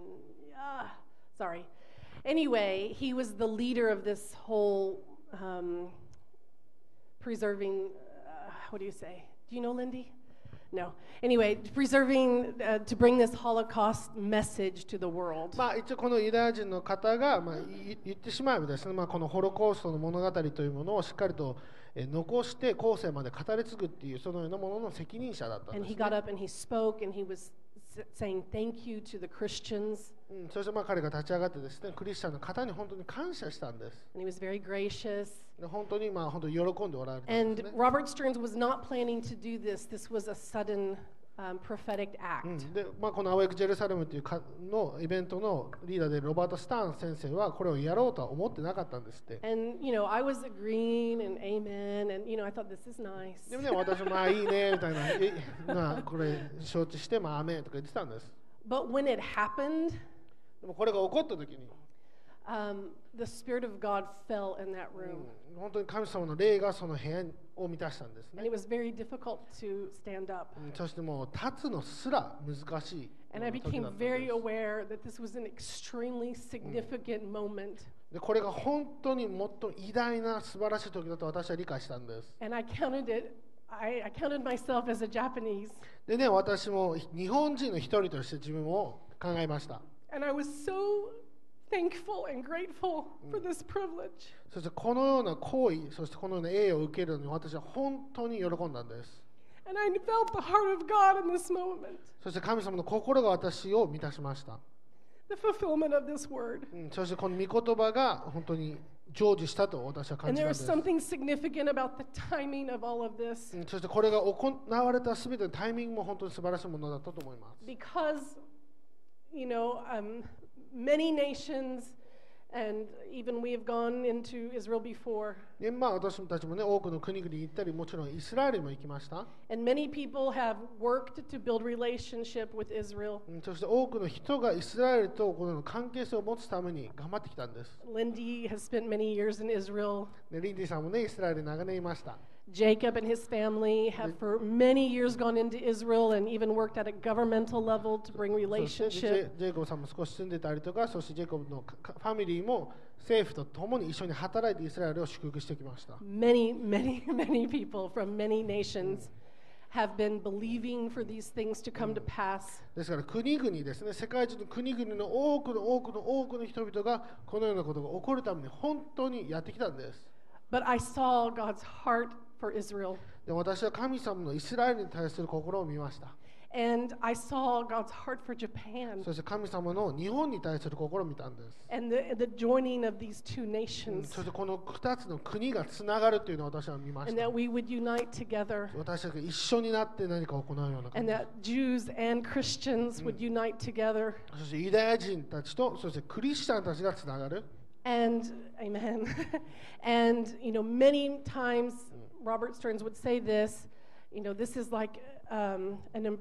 ah, sorry. Anyway, he was the leader of this whole um, preserving, uh, what do you say? Do you know Lindy? No. Anyway, preserving, uh, to bring this Holocaust message to the world. まあ、一応このユダヤ人の方が、まあ、い言ってしまえばですね、まあ、このホロコーストの物語というものをしっかりと、えー残して後世まで語り継ぐっていうそのようなものの責任者だったん And で he す、got ね up and he spoke and he was saying thank you to the Christians. うん、そしてまあ彼が立ち上がってですねクリスチャンの方に本当に感謝したんです And he was very gracious. で本当にまあ本当に喜んでおられたん And ですね Robert Stearns was not planning to do this. This was a sudden um, prophetic う act. んでまあ、この「アウェイク・ジェルサレム」というかのイベントのリーダーでロバート・スターン先生はこれをやろうとは思ってなかったんですって。And, you know, I was agreeing and amen, and, you know, I thought this is nice. でもね、私もまあいいねみたいな、えまあ、これ承知して、まあ、アメンとか言ってたんです。But when it happened, でもこれが起こった時に、um, the Spirit of God fell in that う room. ん本当に神様の霊がその部屋を満たしたんです And ね it。was very difficult to stand up. うんそしてもう立つのすら難しい And I 時だ became ったんで very す aware that this was an extremely significant moment. でこれが本当に最も偉大な素晴らしい時だと私は理解したんです。 And I counted it, I, I counted myself as a Japanese. でね、私も日本人の一人として自分を考えました。 And I was so thankful and そしてこのような行為、そしてこのような栄を受けるのに私は本当に喜んだんです。And I felt the heart of God in this moment. そして神様の心が私を満たしました。The fulfillment of this word. そしてこの御言葉が本当に成就したと私は感じました。そしてこれが行われたすべてのタイミングも本当に素晴らしいものだったと思います。Because, you know, um, many nations, and even we have gone into Israel before, でまあ、私たちもね、多くの国々に行ったり、もちろんイスラエルにも行きました。 and many people have worked to build relationship with Israel. うんそして多くの人がイスラエルとこの関係性を持つために頑張ってきたんです。 Lindy has spent many years in Israel. でリンディさんもね、イスラエルに長年いました。 Jacob and his family have for many years gone into Israel and even worked at a governmental level to bring relationship. ジェイコブさんも少し住んでたりとか、そしてジェイコブのファミリーも政府と共に一緒に働いてイスラエルを祝福してきました。Many, many, many people from many nations have been believing for these things to come to pass. ですから国々ですね、世界中の国々の多くの多くの多くの人々がこのようなことが起こるために本当にやってきたんです。But I saw God's heart for Israel. で私は神様のイスラエルに対する心を見ました。And I saw God's heart for Japan そして神様の日本に対する心を見たんです。and the, the joining of these two うん nations, そしてこの2つの国がつながるというのを私は見まし and た that。we would unite together, 私たちが一緒になって何かを行うような感 and じ。that Jews and Christians would unite together. そしてユダヤ人たちと、そしてクリスチャンたちがつながる。And amen. and you know, many times Robert Stearns would say this. You know, this is like um, an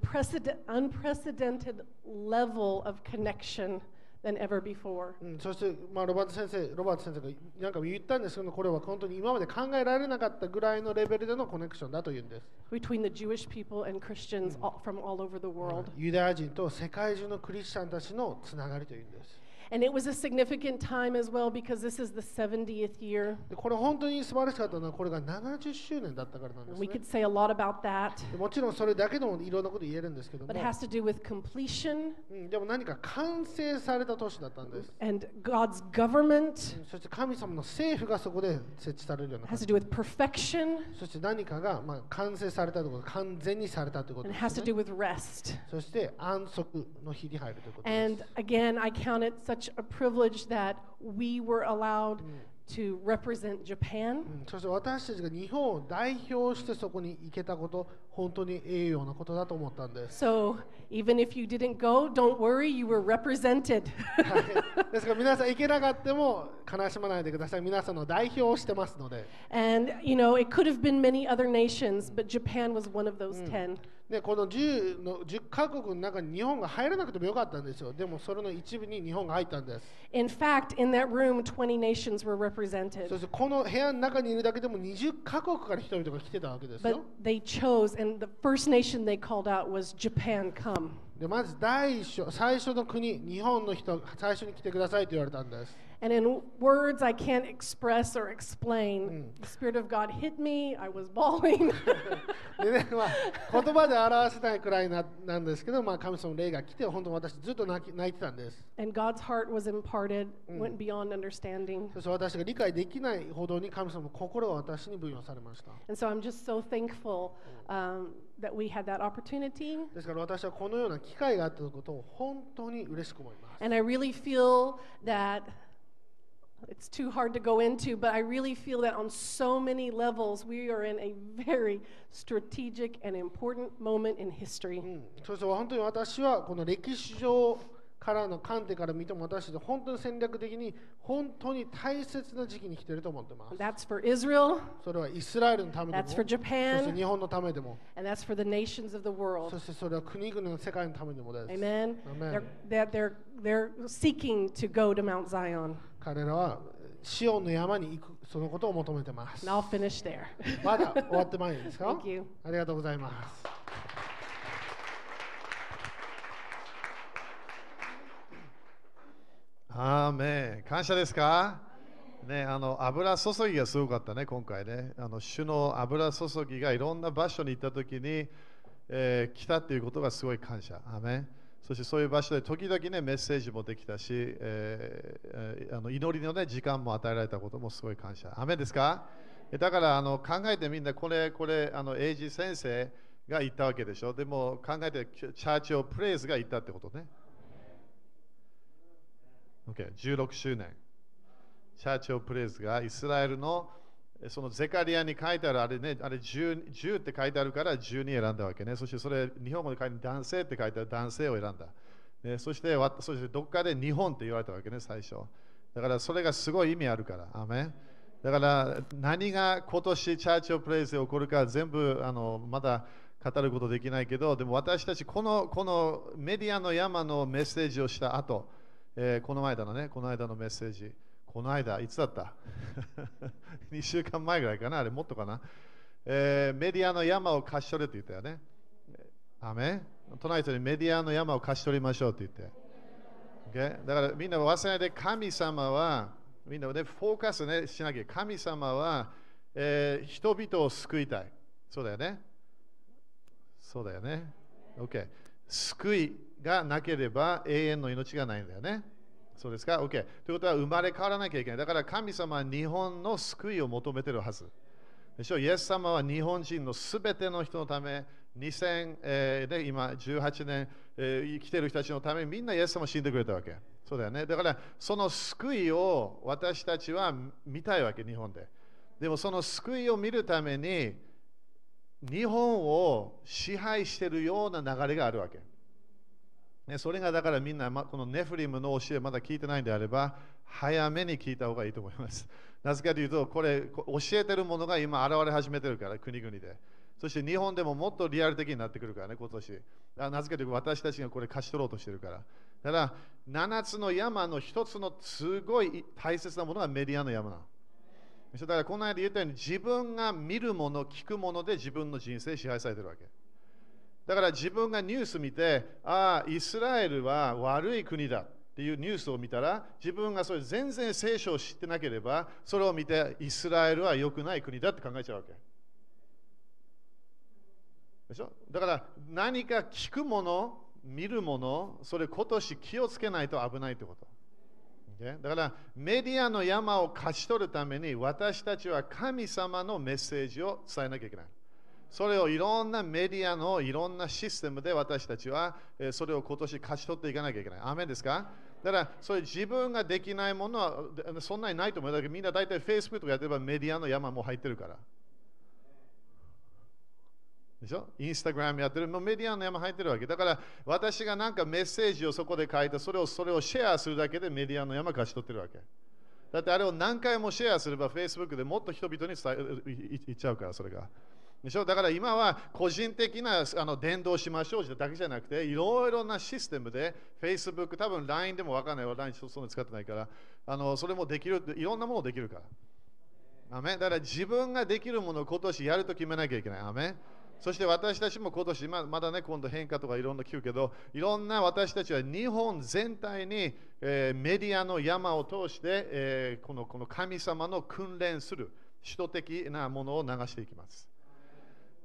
unprecedented, level of connection than ever before. うん、そして、まあ、ロバート先生、ロバート先生がなんか言ったんですけど、これは本当に今まで考えられなかったぐらいのレベルでのコネクションだというんです。between the Jewish people and Christians all, from all over the world. ユダヤ人と世界中のクリスチャンたちのつながりというんです。And it was a significant time as well because this is the 70th year. でこれ本当に素晴らしかったのは、これが70周年だったからなんです、 We ね could say a lot about that, でもちろんそれだけでもいろんなこと言えるんですけども but、it has to do with completion うん、でも何か完成された年だったんです。 and God's government うんそして神様の政府がそこで設置されるような感 has じ to do with perfection そして何かがまあ完成されたということ、完全にされたというこ and と it です、 has to ね do。with rest. そして安息の日に入るということです And。again, I count it such a privilege that we were allowed to represent Japan. うんそして私たちが日本を代表してそこに行けたこと、本当に栄養なことだと思ったんです。 So even if you didn't go, don't worry, you were represented. はいですから皆さん行けなかったも悲しまないでください。皆さんの代表をしてますので。 And, you know, it could have been many other nations, but Japan was one of those 10. でこの 10, の10カ国の中に日本が入らなくてもよかったんですよ。でもそれの一部に日本が入ったんです。In fact, in that room, 20 nations were そ represented. してこの部屋の中にいるだけでも20カ国から人々が来てたわけです But よ。they chose, and the first nation they called out was Japan, come. でまず第一章最初の国、日本の人、最初に来てくださいと言われたんです。And in words I can't express or explain, the Spirit of God hit me. I was bawling. でね、まあ、言葉で表せないくらいななんですけど、まあ、神様の霊が来て、本当私ずっと泣き泣いてたんです。 and God's heart was imparted, went beyond understanding. そして私が理解できないほどに神様の心が私に分与されました。 And so I'm just so thankful um, that we had that opportunity. ですから私はこのような機会があったことを本当に嬉しく思います。 And I really feel that it's too hard to go into, but I really feel that on so many levels, we are in a very strategic and important moment in history. うん、そうそう本当に私はこの歴史上からの観点から見ても私たち本当に戦略的に本当に大切な時期に来ていると思ってます。 That's for Israel, それはイスラエルのためでも、 That's そ for して Japan, 日本のためでも、 and that's for the nations of the world. そしてそれは国々の世界のためでもです。 Amen. Amen. They're, that they're, they're seeking to go to Mount Zion. 彼らはシオンの山に行くそのことを求めてます。And I'll finish there. まだ終わってないですか Thank you. ありがとうございます。アーメン感謝ですか？ね、あの油注ぎがすごかったね、今回ね。あの主の油注ぎがいろんな場所に行ったときに、えー来たっていうことがすごい感謝。アーメンそしてそういう場所で時々ね、メッセージもできたし、えーあの祈りの、ね、時間も与えられたこともすごい感謝。アーメンですか？だからあの考えてみんな、これ、これ、あの英二先生が言ったわけでしょ？でも考えて、チャーチオ・プレイズが言ったってことね。OK、16周年。チャーチオ・プレイズがイスラエルのそのゼカリアに書いてあるあれね、あれ 10, 10って書いてあるから12選んだわけね。そしてそれ日本語で書いて男性って書いてある男性を選んだ。ね、そしてそしてどっかで日本って言われたわけね、最初。だからそれがすごい意味あるから。アメだから何が今年チャーチオ・プレイズで起こるか全部あのまだ語ることできないけど、でも私たちこのこのメディアの山のメッセージをした後、えーこの間のね、この間のメッセージ、この間、いつだった ?2 週間前ぐらいかな、あれもっとかな、えーメディアの山を貸し取れって言ったよね。アメ隣人にメディアの山を貸し取りましょうって言って。Okay？だからみんな忘れないで神様は、みんなでフォーカス、ね、しなきゃ。神様は、えー人々を救いたい。そうだよね？そうだよね？OK？救いがなければ永遠の命がないんだよね？そうですか ?OK。ということは生まれ変わらなきゃいけない。だから神様は日本の救いを求めてるはず。でしょ？イエス様は日本人のすべての人のため、2000、えーで今18年、えー生きてる人たちのためにみんなイエス様死んでくれたわけ。そうだよね。だからその救いを私たちは見たいわけ、日本で。でもその救いを見るために日本を支配しているような流れがあるわけ。ね、それがだからみんな、ま、このネフリムの教えまだ聞いてないんであれば、早めに聞いた方がいいと思います。なぜかというと、これ教えてるものが今現れ始めてるから、国々で。そして日本でももっとリアル的になってくるからね、今年。なぜかというと、私たちがこれ貸し取ろうとしてるから。だから、7つの山の一つのすごい大切なものがメディアの山なの。だからこの間言ったように自分が見るもの、聞くもので自分の人生支配されてるわけ。だから自分がニュース見て、ああ、イスラエルは悪い国だっていうニュースを見たら、自分がそれ全然聖書を知ってなければ、それを見て、イスラエルは良くない国だって考えちゃうわけ。でしょ？だから何か聞くもの、見るもの、それ今年気をつけないと危ないってこと。だからメディアの山を勝ち取るために私たちは神様のメッセージを伝えなきゃいけない。それをいろんなメディアのいろんなシステムで私たちはそれを今年勝ち取っていかなきゃいけない。アメですか？だからそれ自分ができないものはそんなにないと思う。だけどみんな大体 Facebook とかやってればメディアの山も入ってるから。でしょ？インスタグラムやってる、もうメディアの山入ってるわけ。だから私がなんかメッセージをそこで書いて、それをそれをシェアするだけでメディアの山勝ち取ってるわけ。だってあれを何回もシェアすれば Facebook でもっと人々に伝えいいいっちゃうから、それが。でしょ？だから今は個人的なあの伝道しましょうだけじゃなくて、いろいろなシステムで Facebook、多分 LINE でもわかんないわ、LINE そんなに使ってないから、あのそれもできる、いろんなものできるから。アメだから自分ができるものを今年やると決めなきゃいけない。アメそして私たちも今年、ままだね、今度変化とかいろんな聞くけど、いろんな私たちは日本全体に、えーメディアの山を通して、えーこのこの神様の訓練する、使徒的なものを流していきます。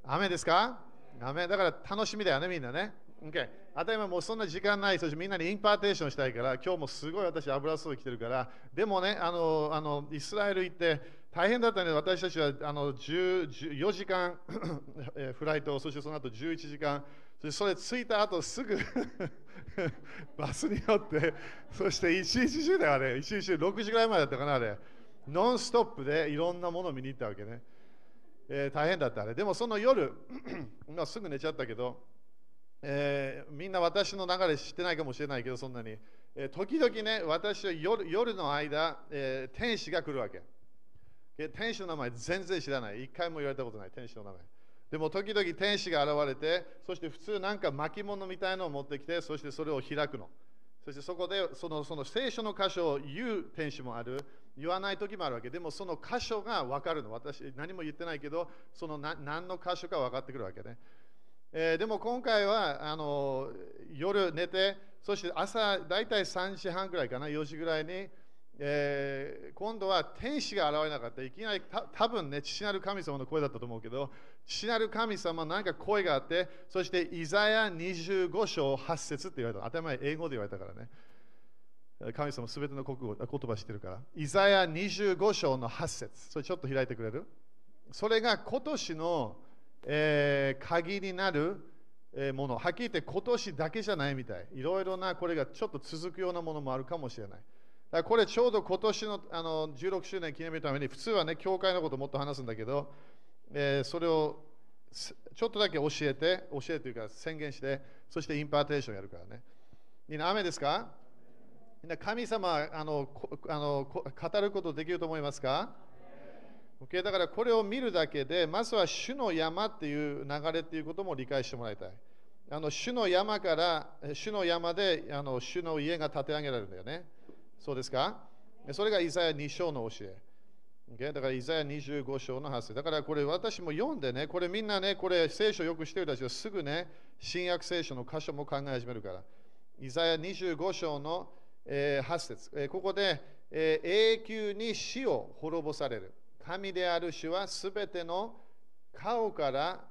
アーメンですか？アーメンだから楽しみだよね、みんなね。OK。あたり前もうそんな時間ない、そしてみんなに impartation したいから、今日もすごい私油注ぎ来てるから、でもね、あの、あのイスラエル行って大変だったね、私たちはあの4時間 フライト、そしてその後11時間、そしてそれ着いた後すぐ バスに乗って、そして一日中だよあれ、一日中6時ぐらいまでだったかなあれ、ノンストップでいろんなものを見に行ったわけね。えー大変だったあれ。でもその夜、ますぐ寝ちゃったけど、えーみんな私の流れ知ってないかもしれないけど、そんなに。えー時々ね、私は夜夜の間、え天使が来るわけ。天使の名前全然知らない。一回も言われたことない、天使の名前。でも時々天使が現れて、そして普通なんか巻物みたいのを持ってきて、そしてそれを開くの。そしてそこでそのその聖書の箇所を言う天使もある、言わない時もあるわけ。でもその箇所が分かるの。私、何も言ってないけど、その何の箇所か分かってくるわけね。えーでも今回はあの夜寝て、そして朝大体3時半ぐらいかな、4時ぐらいに、えー今度は天使が現れなかった。いきなりた多分ね、父なる神様の声だったと思うけど、父なる神様なんか声があって、そしてイザヤ25章8節って言われた。当たり前、英語で言われたからね。神様すべての国語言葉知ってるから。イザヤ25章の8節それちょっと開いてくれる？それが今年の、えー鍵になるえーもの。はっきり言って今年だけじゃないみたい。いろいろなこれがちょっと続くようなものもあるかもしれない。だからこれちょうど今年のあの16周年記念日のために普通はね、教会のこともっと話すんだけど、えーそれをちょっとだけ教えて、教えるというか宣言して、そして impartation やるからね。みんな？アーメンですか？みんな神様あのこあの語ることできると思いますか？OK だからこれを見るだけで、まずは主の山っていう流れっていうことも理解してもらいたい。あの主の山から、え主の山であの主の家が建て上げられるんだよね。そうですか？それがイザヤ2章の教え。OK？だからイザヤ25章の発生。だからこれ私も読んでね、これみんなね、これ聖書よくしてる人たちはすぐね、新約聖書の箇所も考え始めるから。イザヤ25章の、え8節、えここで、え永久に死を滅ぼされる。神である主はすべての顔から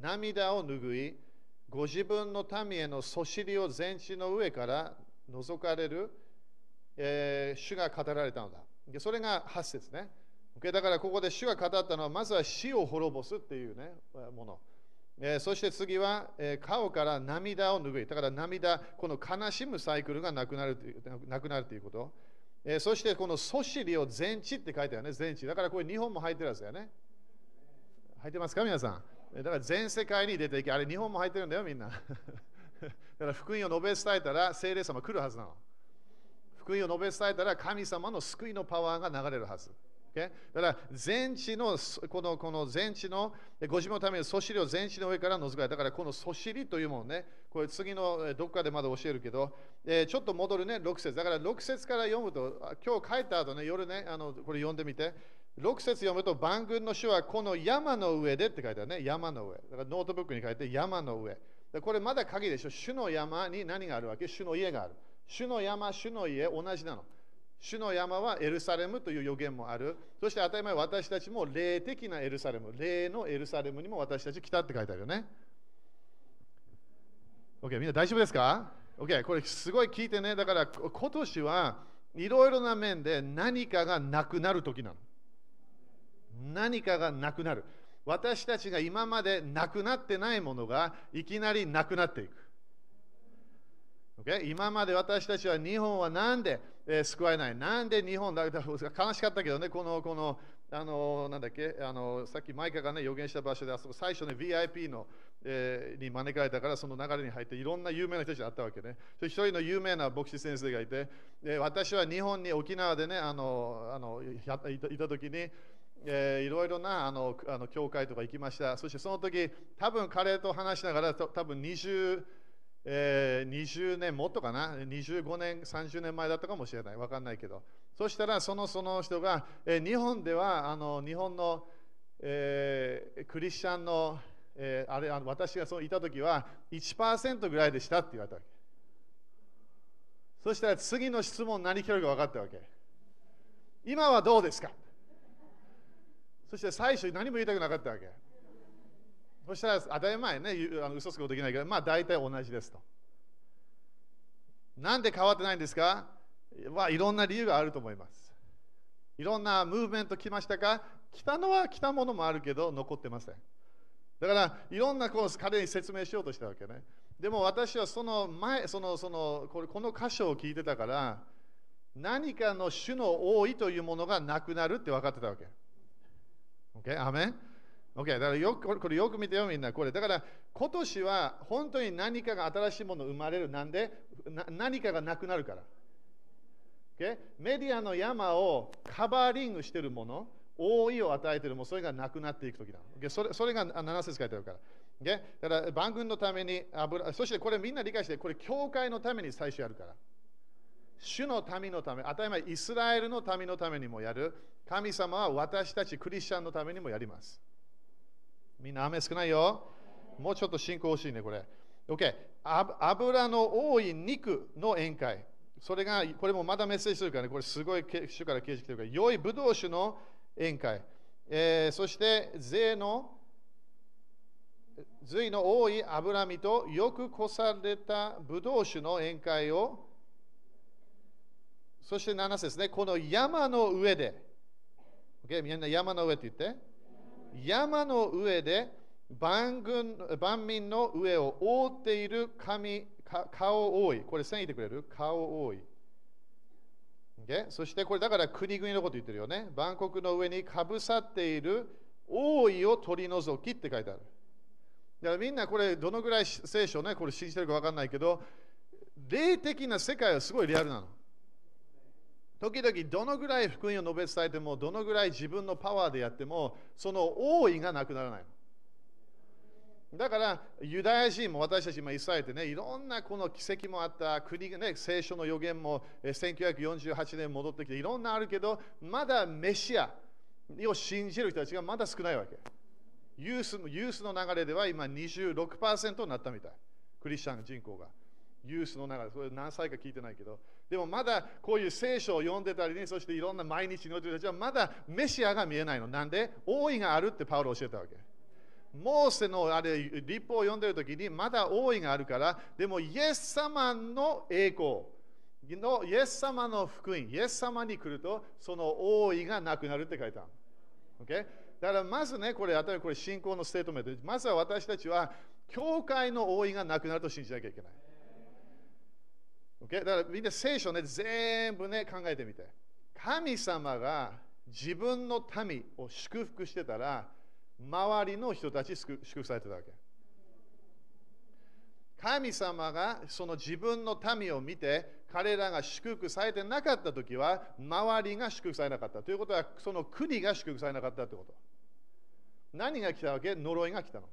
涙を拭い、ご自分の民へのそしりを全地の上から覗かれる、えー主が語られたのだ。でそれが8節ね。だからここで主が語ったのは、まずは死を滅ぼすっていうね、もの。えーそして次は、えー顔から涙を拭い。だから涙、この悲しむサイクルがなくなるというなくなるということ。えーそしてこのそしりを全地って書いてあるね、全地。だからこれ日本も入ってるやつだよね。入ってますか、皆さん？だから全世界に出ていけ。あれ、日本も入ってるんだよ、みんな。だから福音を述べ伝えたら、聖霊様来るはずなの。福音を述べ伝えたら、神様の救いのパワーが流れるはず。Okay? だから全地のこのこの全地のご自分のためにそしりを全地の上から覗かれだからこのそしりというものね。これ次のどっかでまだ教えるけど、えーちょっと戻るね。6節。だから6節から読むと今日帰った後ね夜ねあのこれ読んでみて。6節読むと万軍の主はこの山の上でって書いてあるね。山の上。だからノートブックに書いて山の上。これまだ鍵でしょ。主の山に何があるわけ？主の家がある。主の山主の家同じなの。主の山はエルサレムという予言もある。そして当たり前私たちも霊的なエルサレム、霊のエルサレムにも私たち来たって書いてあるよね。OK、みんな大丈夫ですか ?OK、これすごい聞いてね。だから今年はいろいろな面で何かがなくなる時なの。何かがなくなる。私たちが今までなくなってないものがいきなりなくなっていく。Okay? 今まで私たちは日本はなんで、えー救われないなんで日本だだ悲しかったけどね、この、この、あのなんだっけあの、さっきマイカがね、予言した場所で、あそこ最初ね、VIP の、えーに招かれたから、その流れに入って、いろんな有名な人たちがあったわけね。一人の有名な牧師先生がいて、えー私は日本に、沖縄でね、あの、あのやいたいた時に、えーいろいろなあのあの教会とか行きました。そしてその時、多分彼と話しながら、と多分20、えー20年もっとかな、25年、30年前だったかもしれない、わかんないけど、そしたらそのその人が、えー日本ではあの日本の、えークリスチャンの、えーあれあの私がそういた時は1%ぐらいでしたって言われたわけ。そしたら次の質問何聞けるか分かったわけ。今はどうですか？そして最初何も言いたくなかったわけ。そしたら当たり前ね、あの嘘つくことできないけど、まあ大体同じですと。なんで変わってないんですか？まあいろんな理由があると思います。いろんなムーブメント来ましたか？来たのは来たものもあるけど残ってません。だからいろんなこう彼に説明しようとしたわけね。でも私はその前、そのそのこれこの箇所を聞いてたから、何かの種の多いというものがなくなるって分かってたわけ。OK? アメン？?OK。だからよくこれよく見てよ、みんな。これだから今年は本当に何かが新しいもの生まれる。なんで？何かがなくなるから。Okay? メディアの山をカバーリングしているもの、覆いを与えているもの、それがなくなっていくときだ。Okay? それそれが7節書いてあるから。Okay? だから番組のために油、そしてこれみんな理解して、これ教会のために最初やるから。主の民のため、当たり前、イスラエルの民のためにもやる。神様は私たちクリスチャンのためにもやります。みんな雨少ないよ。もうちょっと進行欲しいね、これ。OK。油の多い肉の宴会。それが、これもまだメッセージするからね、これすごいけ主から形式というか、良いブドウ酒の宴会。えーそして、税の、髄の多い脂身とよくこされたブドウ酒の宴会を、そして7節ね、この山の上で、OK みんな山の上って言って、山の上で万軍万民の上を覆っている神か顔覆い。これ線いてくれる？顔覆い。Okay? そしてこれだから国々のこと言ってるよね。万国の上にかぶさっている覆いを取り除きって書いてある。だからみんなこれどのぐらい聖書ね、これ信じてるか分かんないけど、霊的な世界はすごいリアルなの。時々どのぐらい福音を述べ伝えても、どのぐらい自分のパワーでやっても、その王位がなくならない。だから、ユダヤ人も私たち今イスラエルってね、いろんなこの奇跡もあった、国がね、聖書の予言も1948年戻ってきて、いろんなあるけど、まだメシアを信じる人たちがまだ少ないわけ。ユースユースの流れでは今26%になったみたい。クリスチャン人口が。ユースの流れ、それ何歳か聞いてないけど、でもまだこういう聖書を読んでたりね、そしていろんな毎日の人たちはまだメシアが見えないの。なんで？覆いがあるってパウロ教えたわけ。モーセのあれ、律法を読んでる時にまだ覆いがあるから、でもイエス様の栄光のイエス様の福音、イエス様に来るとその覆いがなくなるって書いてある。Okay? だからまずね、これ、これ信仰のステートメント。まずは私たちは、教会の王位がなくなると信じなきゃいけない。Okay? だからみんな聖書ね、全部ね、考えてみて。神様が自分の民を祝福してたら、周りの人たち祝福されてたわけ。神様がその自分の民を見て、彼らが祝福されてなかったときは、周りが祝福されなかった。ということは、その国が祝福されなかったということ。何が来たわけ？呪いが来たの。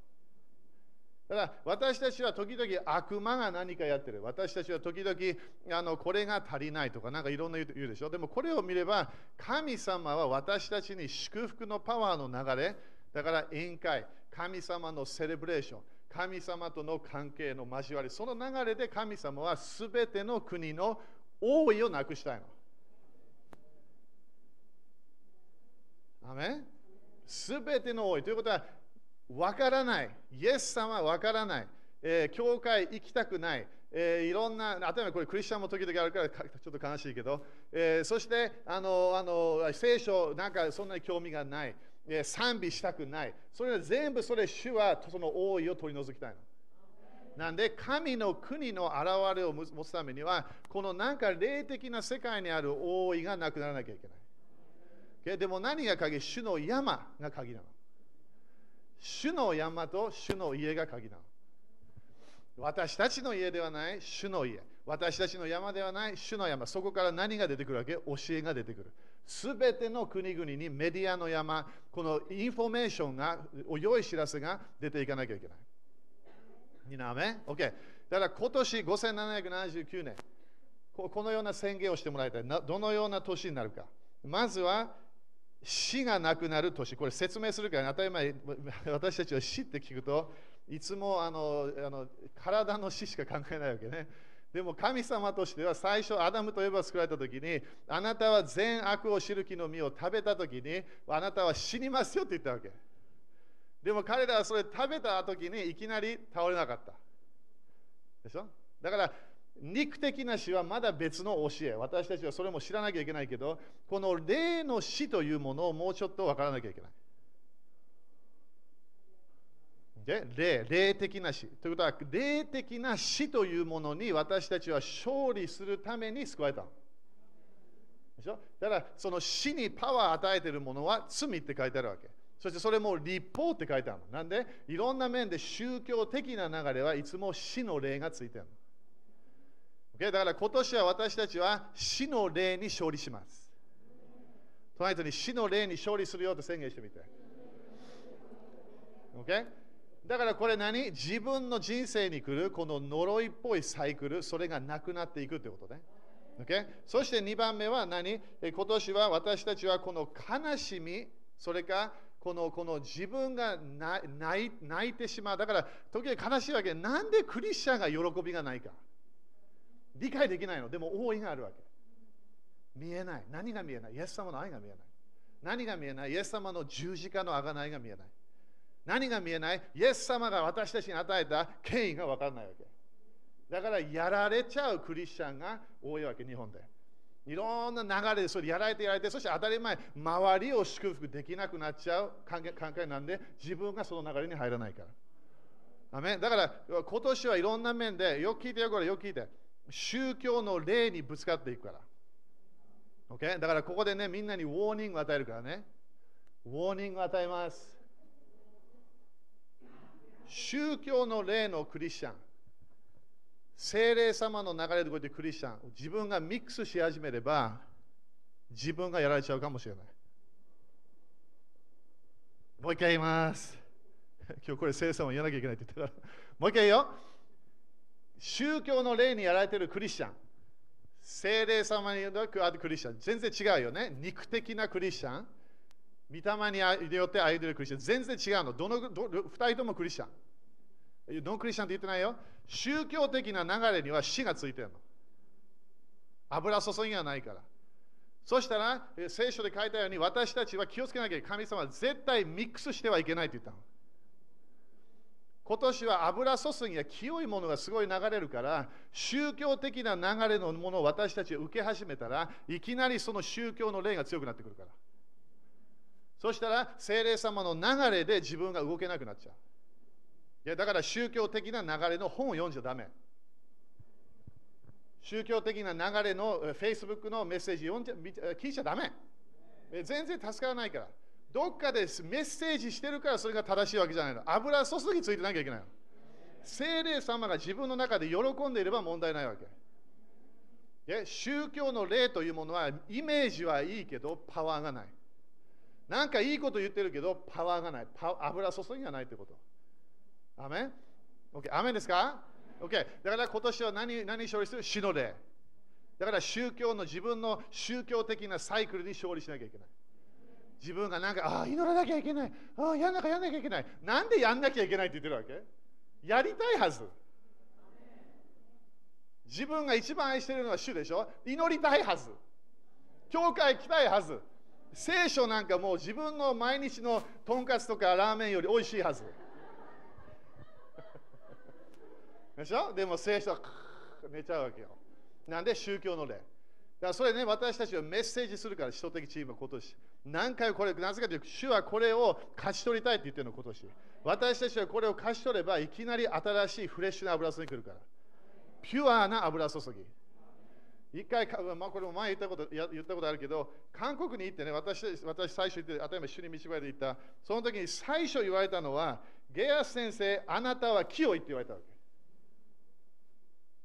だから私たちは時々悪魔が何かやってる。私たちは時々あのこれが足りないとかなんかいろんな言うでしょ。でもこれを見れば神様は私たちに祝福のパワーの流れ、だから宴会、神様のセレブレーション、神様との関係の交わり、その流れで神様はすべての国の王位をなくしたいの。アメすべての王位。ということは、わからない。イエス様はわからない。えー教会行きたくない。えーいろんな、例えばこれクリスチャンも時々あるからちょっと悲しいけど、えーそしてあのあの聖書なんかそんなに興味がない、えー賛美したくない。それは全部それ主はその王位を取り除きたいの。なんで神の国の現れを持つためには、このなんか霊的な世界にある王位がなくならなきゃいけない。でも何が鍵？主の山が鍵なの。主の山と主の家が鍵なの。私たちの家ではない主の家。私たちの山ではない主の山。そこから何が出てくるわけ？教えが出てくる。すべての国々にメディアの山、このインフォメーションが、お良い知らせが出ていかなきゃいけない。みんなね ?OK。だから今年5779年こ、このような宣言をしてもらいたい。などのような年になるか。まずは、死がなくなる年。これ説明するから、当たり前、私たちは死って聞くと、いつもあのあの体の死しか考えないわけね。でも神様としては最初アダムとエヴァ作られた時にあなたは善悪を知る木の実を食べた時にあなたは死にますよって言ったわけ。でも彼らはそれ食べた時にいきなり倒れなかった。でしょ？だから肉的な死はまだ別の教え。私たちはそれも知らなきゃいけないけど、この霊の死というものをもうちょっと分からなきゃいけない。で霊霊的な死。ということは、霊的な死というものに私たちは勝利するために救われたの。でしょ？だから、その死にパワーを与えているものは罪って書いてあるわけ。そしてそれも立法って書いてあるの。なんで、いろんな面で宗教的な流れはいつも死の霊がついてるの。だから今年は私たちは死の霊に勝利します。隣人に死の霊に勝利するよって宣言してみて。Okay? だからこれ何？自分の人生に来るこの呪いっぽいサイクル、それがなくなっていくということね。Okay? そして2番目は何？え今年は私たちはこの悲しみ、それかこのこの自分が泣い泣いてしまう。だから時々悲しいわけ。なんでクリスチャンが喜びがないか？理解できないの。でも大いがあるわけ。見えない。何が見えない？イエス様の愛が見えない。何が見えない？イエス様の十字架の贖いが見えない。何が見えない？イエス様が私たちに与えた権威が分からないわけ。だからやられちゃうクリスチャンが多いわけ、日本で。いろんな流れでそれやられてやられて、そして当たり前、周りを祝福できなくなっちゃう関係なんで、自分がその流れに入らないから。だから今年はいろんな面で、よく聞いてよ、これよく聞いて。宗教の霊にぶつかっていくから。Okay? だからここでね、みんなにウォーニングを与えるからね。ウォーニングを与えます。宗教の霊のクリスチャン、精霊様の流れでこうやってクリスチャン、自分がミックスし始めれば、自分がやられちゃうかもしれない。もう一回言います。今日これ聖霊様言わなきゃいけないって言ったから。もう一回言うよ。宗教の霊にやられてるクリスチャン、精霊様によってあるクリスチャン、全然違うよね。肉的なクリスチャン、御霊によって歩んでるクリスチャン、全然違うの。どのど二人ともクリスチャン。ノンクリスチャンって言ってないよ。宗教的な流れには死がついてるの。油注ぎがないから。そしたら、聖書で書いたように、私たちは気をつけなきゃいけない。神様は絶対ミックスしてはいけないって言ったの。今年は油注ぎや清いものがすごい流れるから、宗教的な流れのものを私たちが受け始めたらいきなりその宗教の霊が強くなってくるから。そしたら、聖霊様の流れで自分が動けなくなっちゃう。いやだから宗教的な流れの本を読んじゃダメ。宗教的な流れの Facebook のメッセージ読んじゃ聞いちゃダメ。全然助からないから。どっかでメッセージしてるからそれが正しいわけじゃないの。油注ぎついてなきゃいけないの。聖霊様が自分の中で喜んでいれば問題ないわけ。宗教の霊というものはイメージはいいけどパワーがない。なんかいいこと言ってるけどパワーがない。油注ぎがないってこと。アメン ?OK、アメンですか ?OK。だから今年は何何勝利する？死の霊。だから宗教の自分の宗教的なサイクルに勝利しなきゃいけない。自分がなんか、ああ、祈らなきゃいけない。ああ、やんなきゃやんなきゃいけない。なんでやんなきゃいけないって言ってるわけ？やりたいはず。自分が一番愛してるのは主でしょ？祈りたいはず。教会来たいはず。聖書なんかもう自分の毎日のとんかつとかラーメンより美味しいはず。でしょ？でも聖書は寝ちゃうわけよ。なんで？宗教の霊。だからそれね、私たちはメッセージするから、人的チームは今年。何回これ、なぜかというと、主はこれを勝ち取りたいって言ってるの、今年。私たちはこれを勝ち取れば、いきなり新しいフレッシュな油注ぎ来るから。ピュアな油注ぎ。一回、まあ、これも前言ったこと言ったことあるけど、韓国に行ってね、私私最初言って、例えば主に導かれて行った、その時に最初言われたのは、ゲアス先生、あなたは清いって言われたわけ。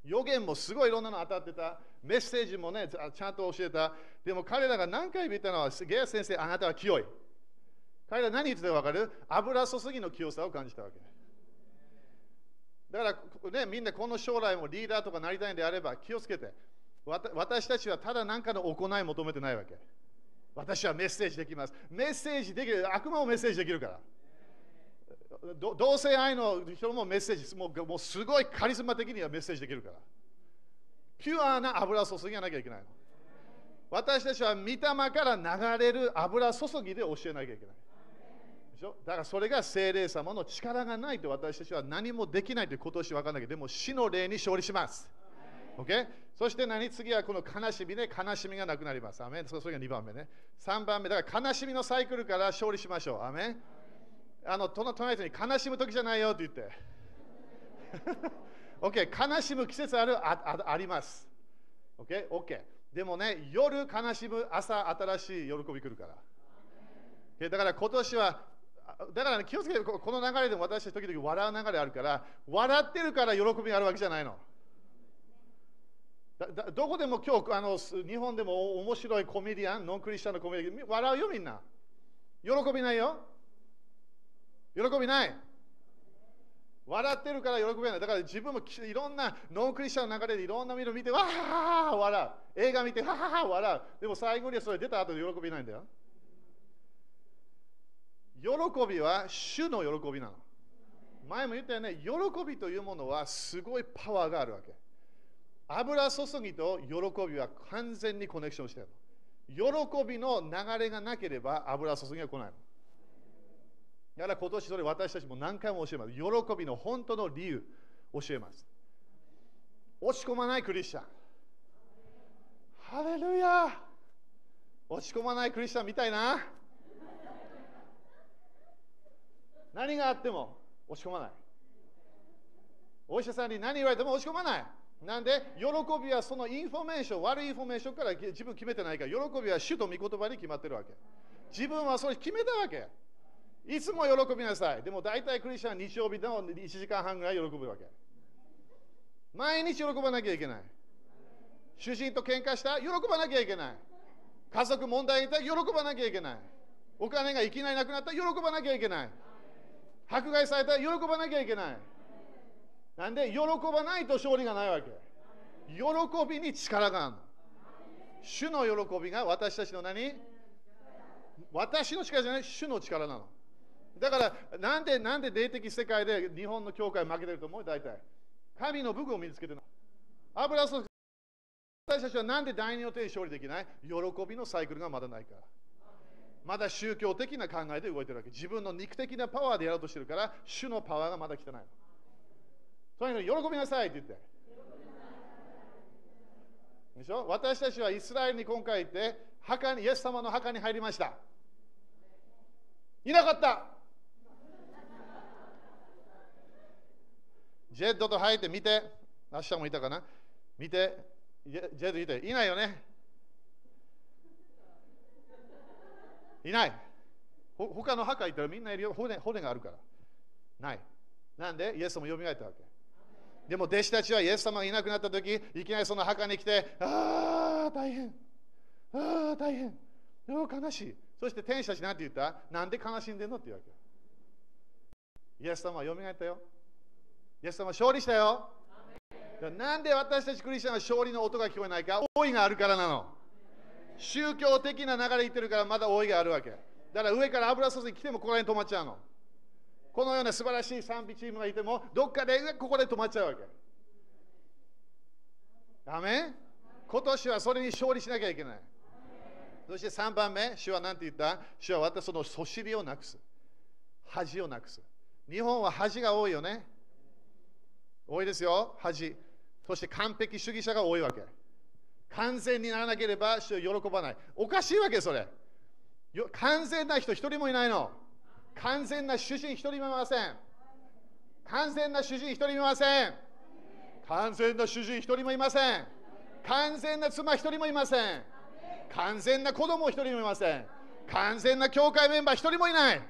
予言もすごいいろんなの当たってた。メッセージもね、ちゃんと教えた。でも彼らが何回見たのは、ゲア先生、あなたは清い。彼ら何言ってたか分かる？油注ぎの清さを感じたわけ。だから、ね、みんなこの将来もリーダーとかなりたいんであれば気をつけて。私たちはただ何かの行い求めてないわけ。私はメッセージできます。メッセージできる。悪魔もメッセージできるから。同性愛の人もメッセージもう、もうすごいカリスマ的にはメッセージできるから。ピュアな油注ぎがなきゃいけないの。私たちは御霊から流れる油注ぎで教えなきゃいけない。でしょ？だからそれが精霊様の力がないと私たちは何もできないということをし分からないけど、でも死の霊に勝利します。OK? そして何次はこの悲しみね、悲しみがなくなります。アメンそれが2番目ね。3番目、だから悲しみのサイクルから勝利しましょう。アメあの隣隣の人に悲しむ時じゃないよって言って。OK、悲しむ季節あるああります。OK、OK。でもね、夜悲しむ、朝新しい喜び来るから。OK だから今年は、だから、ね、気をつけて、この流れでも私たち時々笑う流れあるから、笑ってるから喜びがあるわけじゃないの。だだどこでも今日あの日本でも面白いコメディアン、ノンクリスチャンのコメディアン、笑うよみんな。喜びないよ。喜びない。笑ってるから喜びない。だから自分もいろんなノンクリスチャンの流れでいろんな見る見て、わー笑う。映画見て、ははは笑う。でも最後にはそれ出た後で喜びないんだよ。喜びは主の喜びなの。前も言ったよね、喜びというものはすごいパワーがあるわけ。油注ぎと喜びは完全にコネクションしてるの。喜びの流れがなければ油注ぎは来ないの。だから今年それ私たちも何回も教えます。喜びの本当の理由教えます。落ち込まないクリスチャン。ハレルヤ落ち込まないクリスチャンみたいな。何があっても落ち込まない。お医者さんに何言われても落ち込まない。なんで、喜びはそのインフォメーション、悪いインフォメーションから自分決めてないから、喜びは主と御言葉に決まってるわけ。自分はそれ決めたわけ。いつも喜びなさい。でも大体クリスチャンは日曜日の1時間半ぐらい喜ぶわけ。毎日喜ばなきゃいけない。主人と喧嘩した喜ばなきゃいけない。家族問題がいた喜ばなきゃいけない。お金がいきなりなくなった喜ばなきゃいけない。迫害された喜ばなきゃいけない。なんで喜ばないと勝利がないわけ。喜びに力がある。主の喜びが私たちの何？私の力じゃない、主の力なの。だから、なんで、なんで霊的世界で日本の教会負けてると思う？大体。神の武具を身につけてるの。油注私たちはなんで第二の手に勝利できない？喜びのサイクルがまだないから。まだ宗教的な考えで動いてるわけ。自分の肉的なパワーでやろうとしてるから、主のパワーがまだ来てないの。とにかく喜びなさいって言って。でしょ？私たちはイスラエルに今回行って、墓にイエス様の墓に入りました。いなかった。ジェッドと入って見て、明日もいたかな見て、ジェジェッドいて、いないよね。いない。ほ他の墓行ったらみんないるよ骨。骨があるから。ない。なんで？イエス様よみがえったわけ。でも弟子たちはイエス様がいなくなった時、いきなりその墓に来て、ああ、大変。ああ、大変。うわ悲しい。そして天使たちなんて言った？なんで悲しんでんの？って言うわけ。イエス様はよみがえったよ。イエス様勝利したよ。なんで私たちクリスチャンは勝利の音が聞こえないか王位があるからなの。宗教的な流れ言ってるからまだ王位があるわけ。だから上から油注ぎ来てもここら辺止まっちゃうの。このような素晴らしい賛美チームがいてもどっかでここで止まっちゃうわけ。ダメ今年はそれに勝利しなきゃいけない。そして3番目、主は何て言った？主は私そのそしりをなくす。恥をなくす。日本は恥が多いよね。多いですよ、恥。そして完璧主義者が多いわけ。完全にならなければ主を喜ばない。おかしいわけ、それ。よ完全な人一人もいないの。完全な主人一人もいません。完全な主人一人もいません。完全な主人一人もいません。完全な妻一人もいません。完全な子供一人もいません。完全な教会メンバー一人もいない。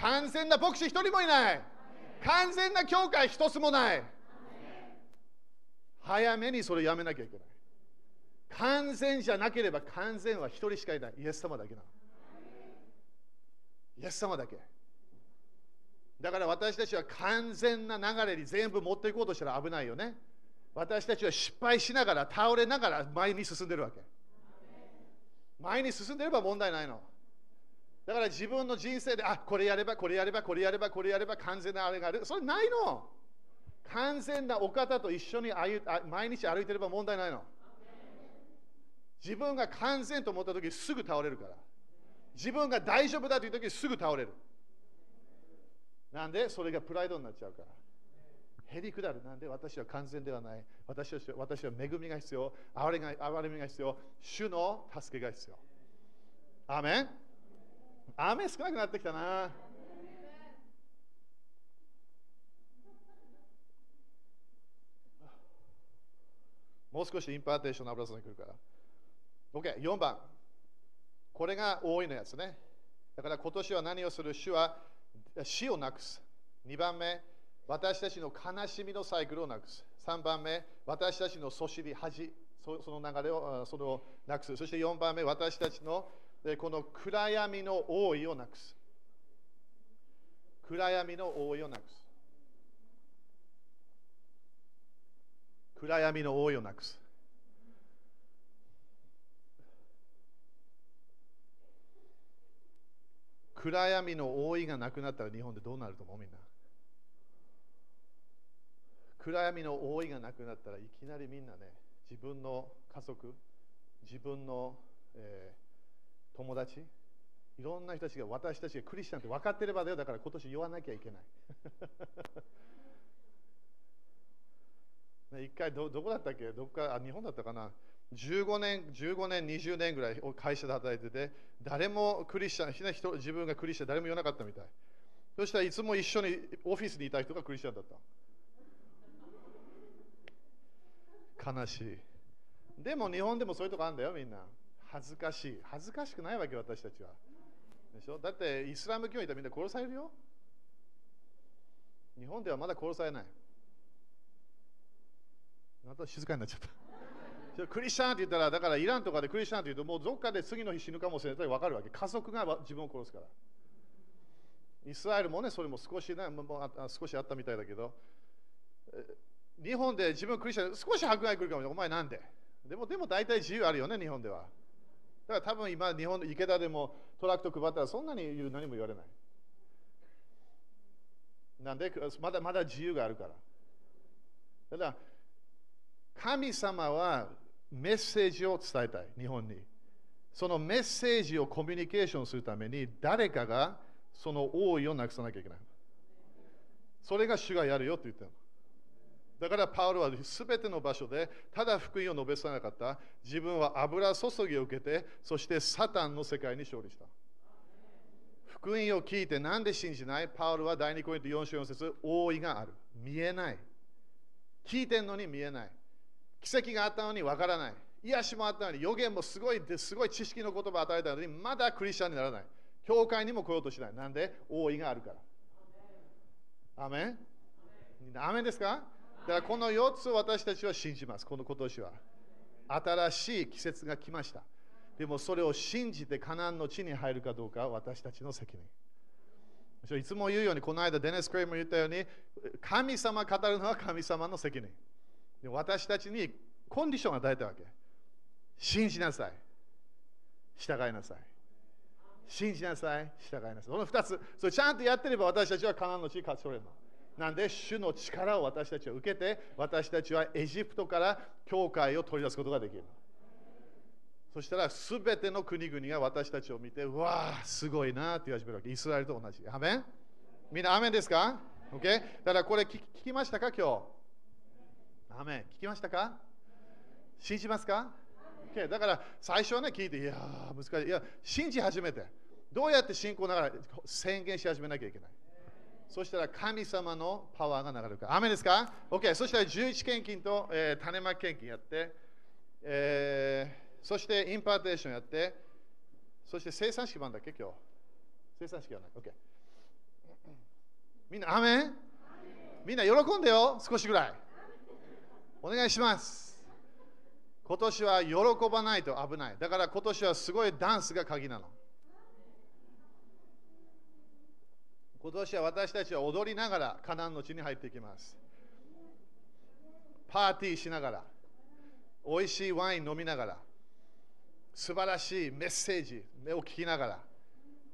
完全な牧師一人もいない。完全な教会一つもない。早めにそれやめなきゃいけない。完全じゃなければ完全は一人しかいない。イエス様だけなの。イエス様だけ。だから私たちは完全な流れに全部持っていこうとしたら危ないよね。私たちは失敗しながら、倒れながら前に進んでるわけ。前に進んでれば問題ないの。だから自分の人生で、あ、これやれば、これやれば、これやれば、これやれば、完全なあれがある。それないの。完全なお方と一緒に歩毎日歩いてれば問題ないの。自分が完全と思った時すぐ倒れるから。自分が大丈夫だという時すぐ倒れる。なんで？それがプライドになっちゃうから。へりくだる。なんで？私は完全ではない。私は私は恵みが必要。憐れが憐れみが必要。主の助けが必要。アーメン、アーメン少なくなってきたな。もう少し impartation の油注ぎ来るから。OK、4番。これが多いのやつね。だから今年は何をする？主は死をなくす。2番目、私たちの悲しみのサイクルをなくす。3番目、私たちのそしり、恥、そその流れをそれをなくす。そして4番目、私たちのこの暗闇の覆いをなくす。暗闇の覆いをなくす。暗闇の覆いをなくす。暗闇の覆いがなくなったら日本でどうなると思うみんな？暗闇の覆いがなくなったらいきなりみんなね自分の家族自分の、えー友達いろんな人たちが私たちがクリスチャンって分かってればだよ。だから今年言わなきゃいけない。一回どこだったっけ？どこかあ日本だったかな？15年、15年、20年ぐらい会社で働いてて、誰もクリスチャン、人自分がクリスチャン、誰も言わなかったみたい。そしたらいつも一緒にオフィスにいた人がクリスチャンだった。悲しい。でも日本でもそういうとこあるんだよ、みんな。恥ずかしい。恥ずかしくないわけ、私たちは。でしょ？だってイスラム教にいたらみんな殺されるよ。日本ではまだ殺されない。また静かになっちゃった。クリスチャンって言ったら、だからイランとかでクリスチャンって言うと、もうどっかで次の日死ぬかもしれないと分かるわけ。家族が自分を殺すから。イスラエルもね、それも少し,、ね、もうあ少しあったみたいだけど、日本で自分クリスチャン、少し迫害来るかもしれない。お前なんで？でも、でも大体自由あるよね、日本では。だから多分今、日本の池田でもトラクト配ったらそんなに言う何も言われない。なんでまだまだ自由があるから。ただ、神様はメッセージを伝えたい、日本に。そのメッセージをコミュニケーションするために、誰かがその王位をなくさなきゃいけない。それが主がやるよって言ってるだからパウロは全ての場所でただ福音を述べさなかった。自分は油注ぎを受けてそしてサタンの世界に勝利した。福音を聞いてなんで信じない？パウロは第2コイント4章4節王位がある。見えない。聞いてんのに見えない。奇跡があったのにわからない癒しもあったのに予言もすごいすごい知識の言葉を与えたのにまだクリスチャンにならない教会にも来ようとしないなんで？王位があるからアメン？アメンですか？だからこの4つを私たちは信じます。この今年は。新しい季節が来ました。でもそれを信じてカナンの地に入るかどうかは私たちの責任。いつも言うように、この間デネス・クレイも言ったように、神様語るのは神様の責任。私たちにコンディションを与えたわけ。信じなさい。従いなさい。信じなさい。従いなさい。その2つ、それちゃんとやってれば私たちはカナンの地に勝ち取れるの。なんで、主の力を私たちは受けて、私たちはエジプトから教会を取り出すことができる。そしたら、すべての国々が私たちを見て、うわあ、すごいなって言われるわけ。イスラエルと同じ。アメン？みんな、アメンですか ?OK? だからこれ聞きましたか？今日アーメン聞きましたか？信じますか、okay? だから最初はね聞いて、いや難しい。いや、信じ始めて。どうやって信仰ながら宣言し始めなきゃいけない？そしたら神様のパワーが流れるから。アーメンですか ?OK。そしたら11献金と、えー、種まき献金やって、えー、そして impartation やって、そして生産式もあるんだっけ？今日。生産式はない。OK。みんな、雨みんな喜んでよ。少しぐらい。お願いします。今年は喜ばないと危ない。だから今年はすごいダンスが鍵なの。今年は私たちは踊りながらカナンの地に入っていきます。パーティーしながら、美味しいワイン飲みながら、素晴らしいメッセージを聞きながら、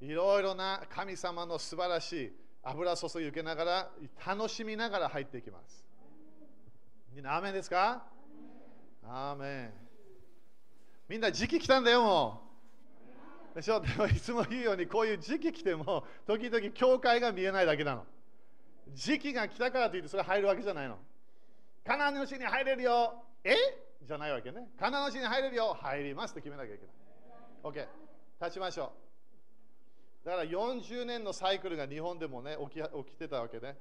いろいろな神様の素晴らしい油注ぎ受けながら、楽しみながら入っていきます。みんな、アーメンですか？アーメン。みんな時期来たんだよ、もう。でしょ？でもいつも言うようにこういう時期来ても時々教会が見えないだけなの。時期が来たからといってそれ入るわけじゃないの。カナンの地に入れるよ。え？じゃないわけね。カナンの地に入れるよ。入りますと決めなきゃいけない。OK 立ちましょう。だから40年のサイクルが日本でもね起き起きてたわけね、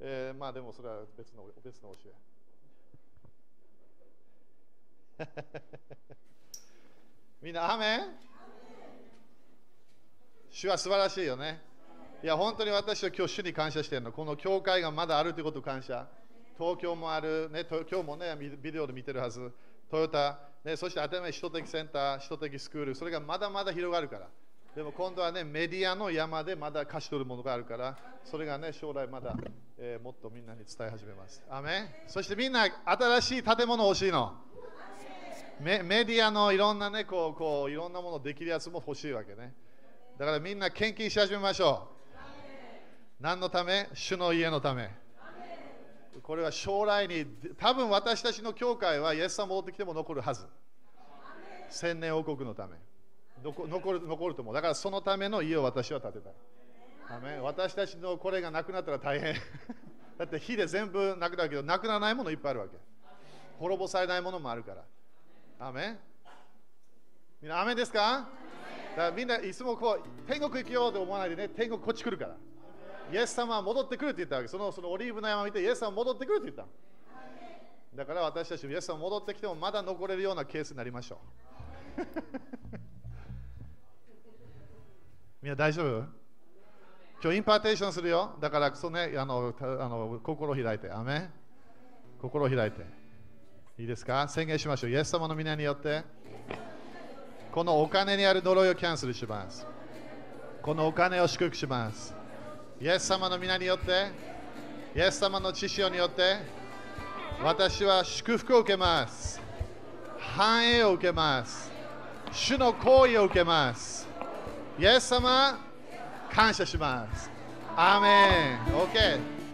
えー、まあでもそれは別の別の教え。みんな、アメン？主は素晴らしいよね。いや、本当に私は今日主に感謝してるの。この教会がまだあるということを感謝。東京もある、ね、今日もね、ビデオで見てるはず。トヨタ、ね、そして当たり前、首都的センター、首都的スクール、それがまだまだ広がるから。でも今度はね、メディアの山でまだ貸し取るものがあるから、それがね、将来まだ、えーもっとみんなに伝え始めます。アメそしてみんな、新しい建物欲しいの？メメディアのいろんなね、こう、こう、いろんなものできるやつも欲しいわけね。だからみんな献金し始めましょう。何のため？主の家のため。これは将来に、多分私たちの教会はイエス様戻ってきても残るはず。千年王国のため。残る残ると思う。だからそのための家を私は建てたい。私たちのこれがなくなったら大変。だって火で全部なくなるけど、なくならないものいっぱいあるわけ。滅ぼされないものもあるから。アメンみんな、アメンですか？だからみんないつもこう、天国行くよって思わないでね、天国こっち来るから。イエス様は戻ってくるって言ったわけ。そのそのオリーブの山を見て、イエス様は戻ってくるって言った。だから私たちもイエス様戻ってきてもまだ残れるようなケースになりましょう。みんな大丈夫？今日 impartation するよ。だからその、ね、あのあの心開いて。アメン心開いて。いいですか？宣言しましょう。イエス様の御名によって、このお金にある呪いをキャンセルします。このお金を祝福します。イエス様の皆によって、イエス様の知識によって、私は祝福を受けます。繁栄を受けます。主の行為を受けます。イエス様、感謝します。アーメン。OK。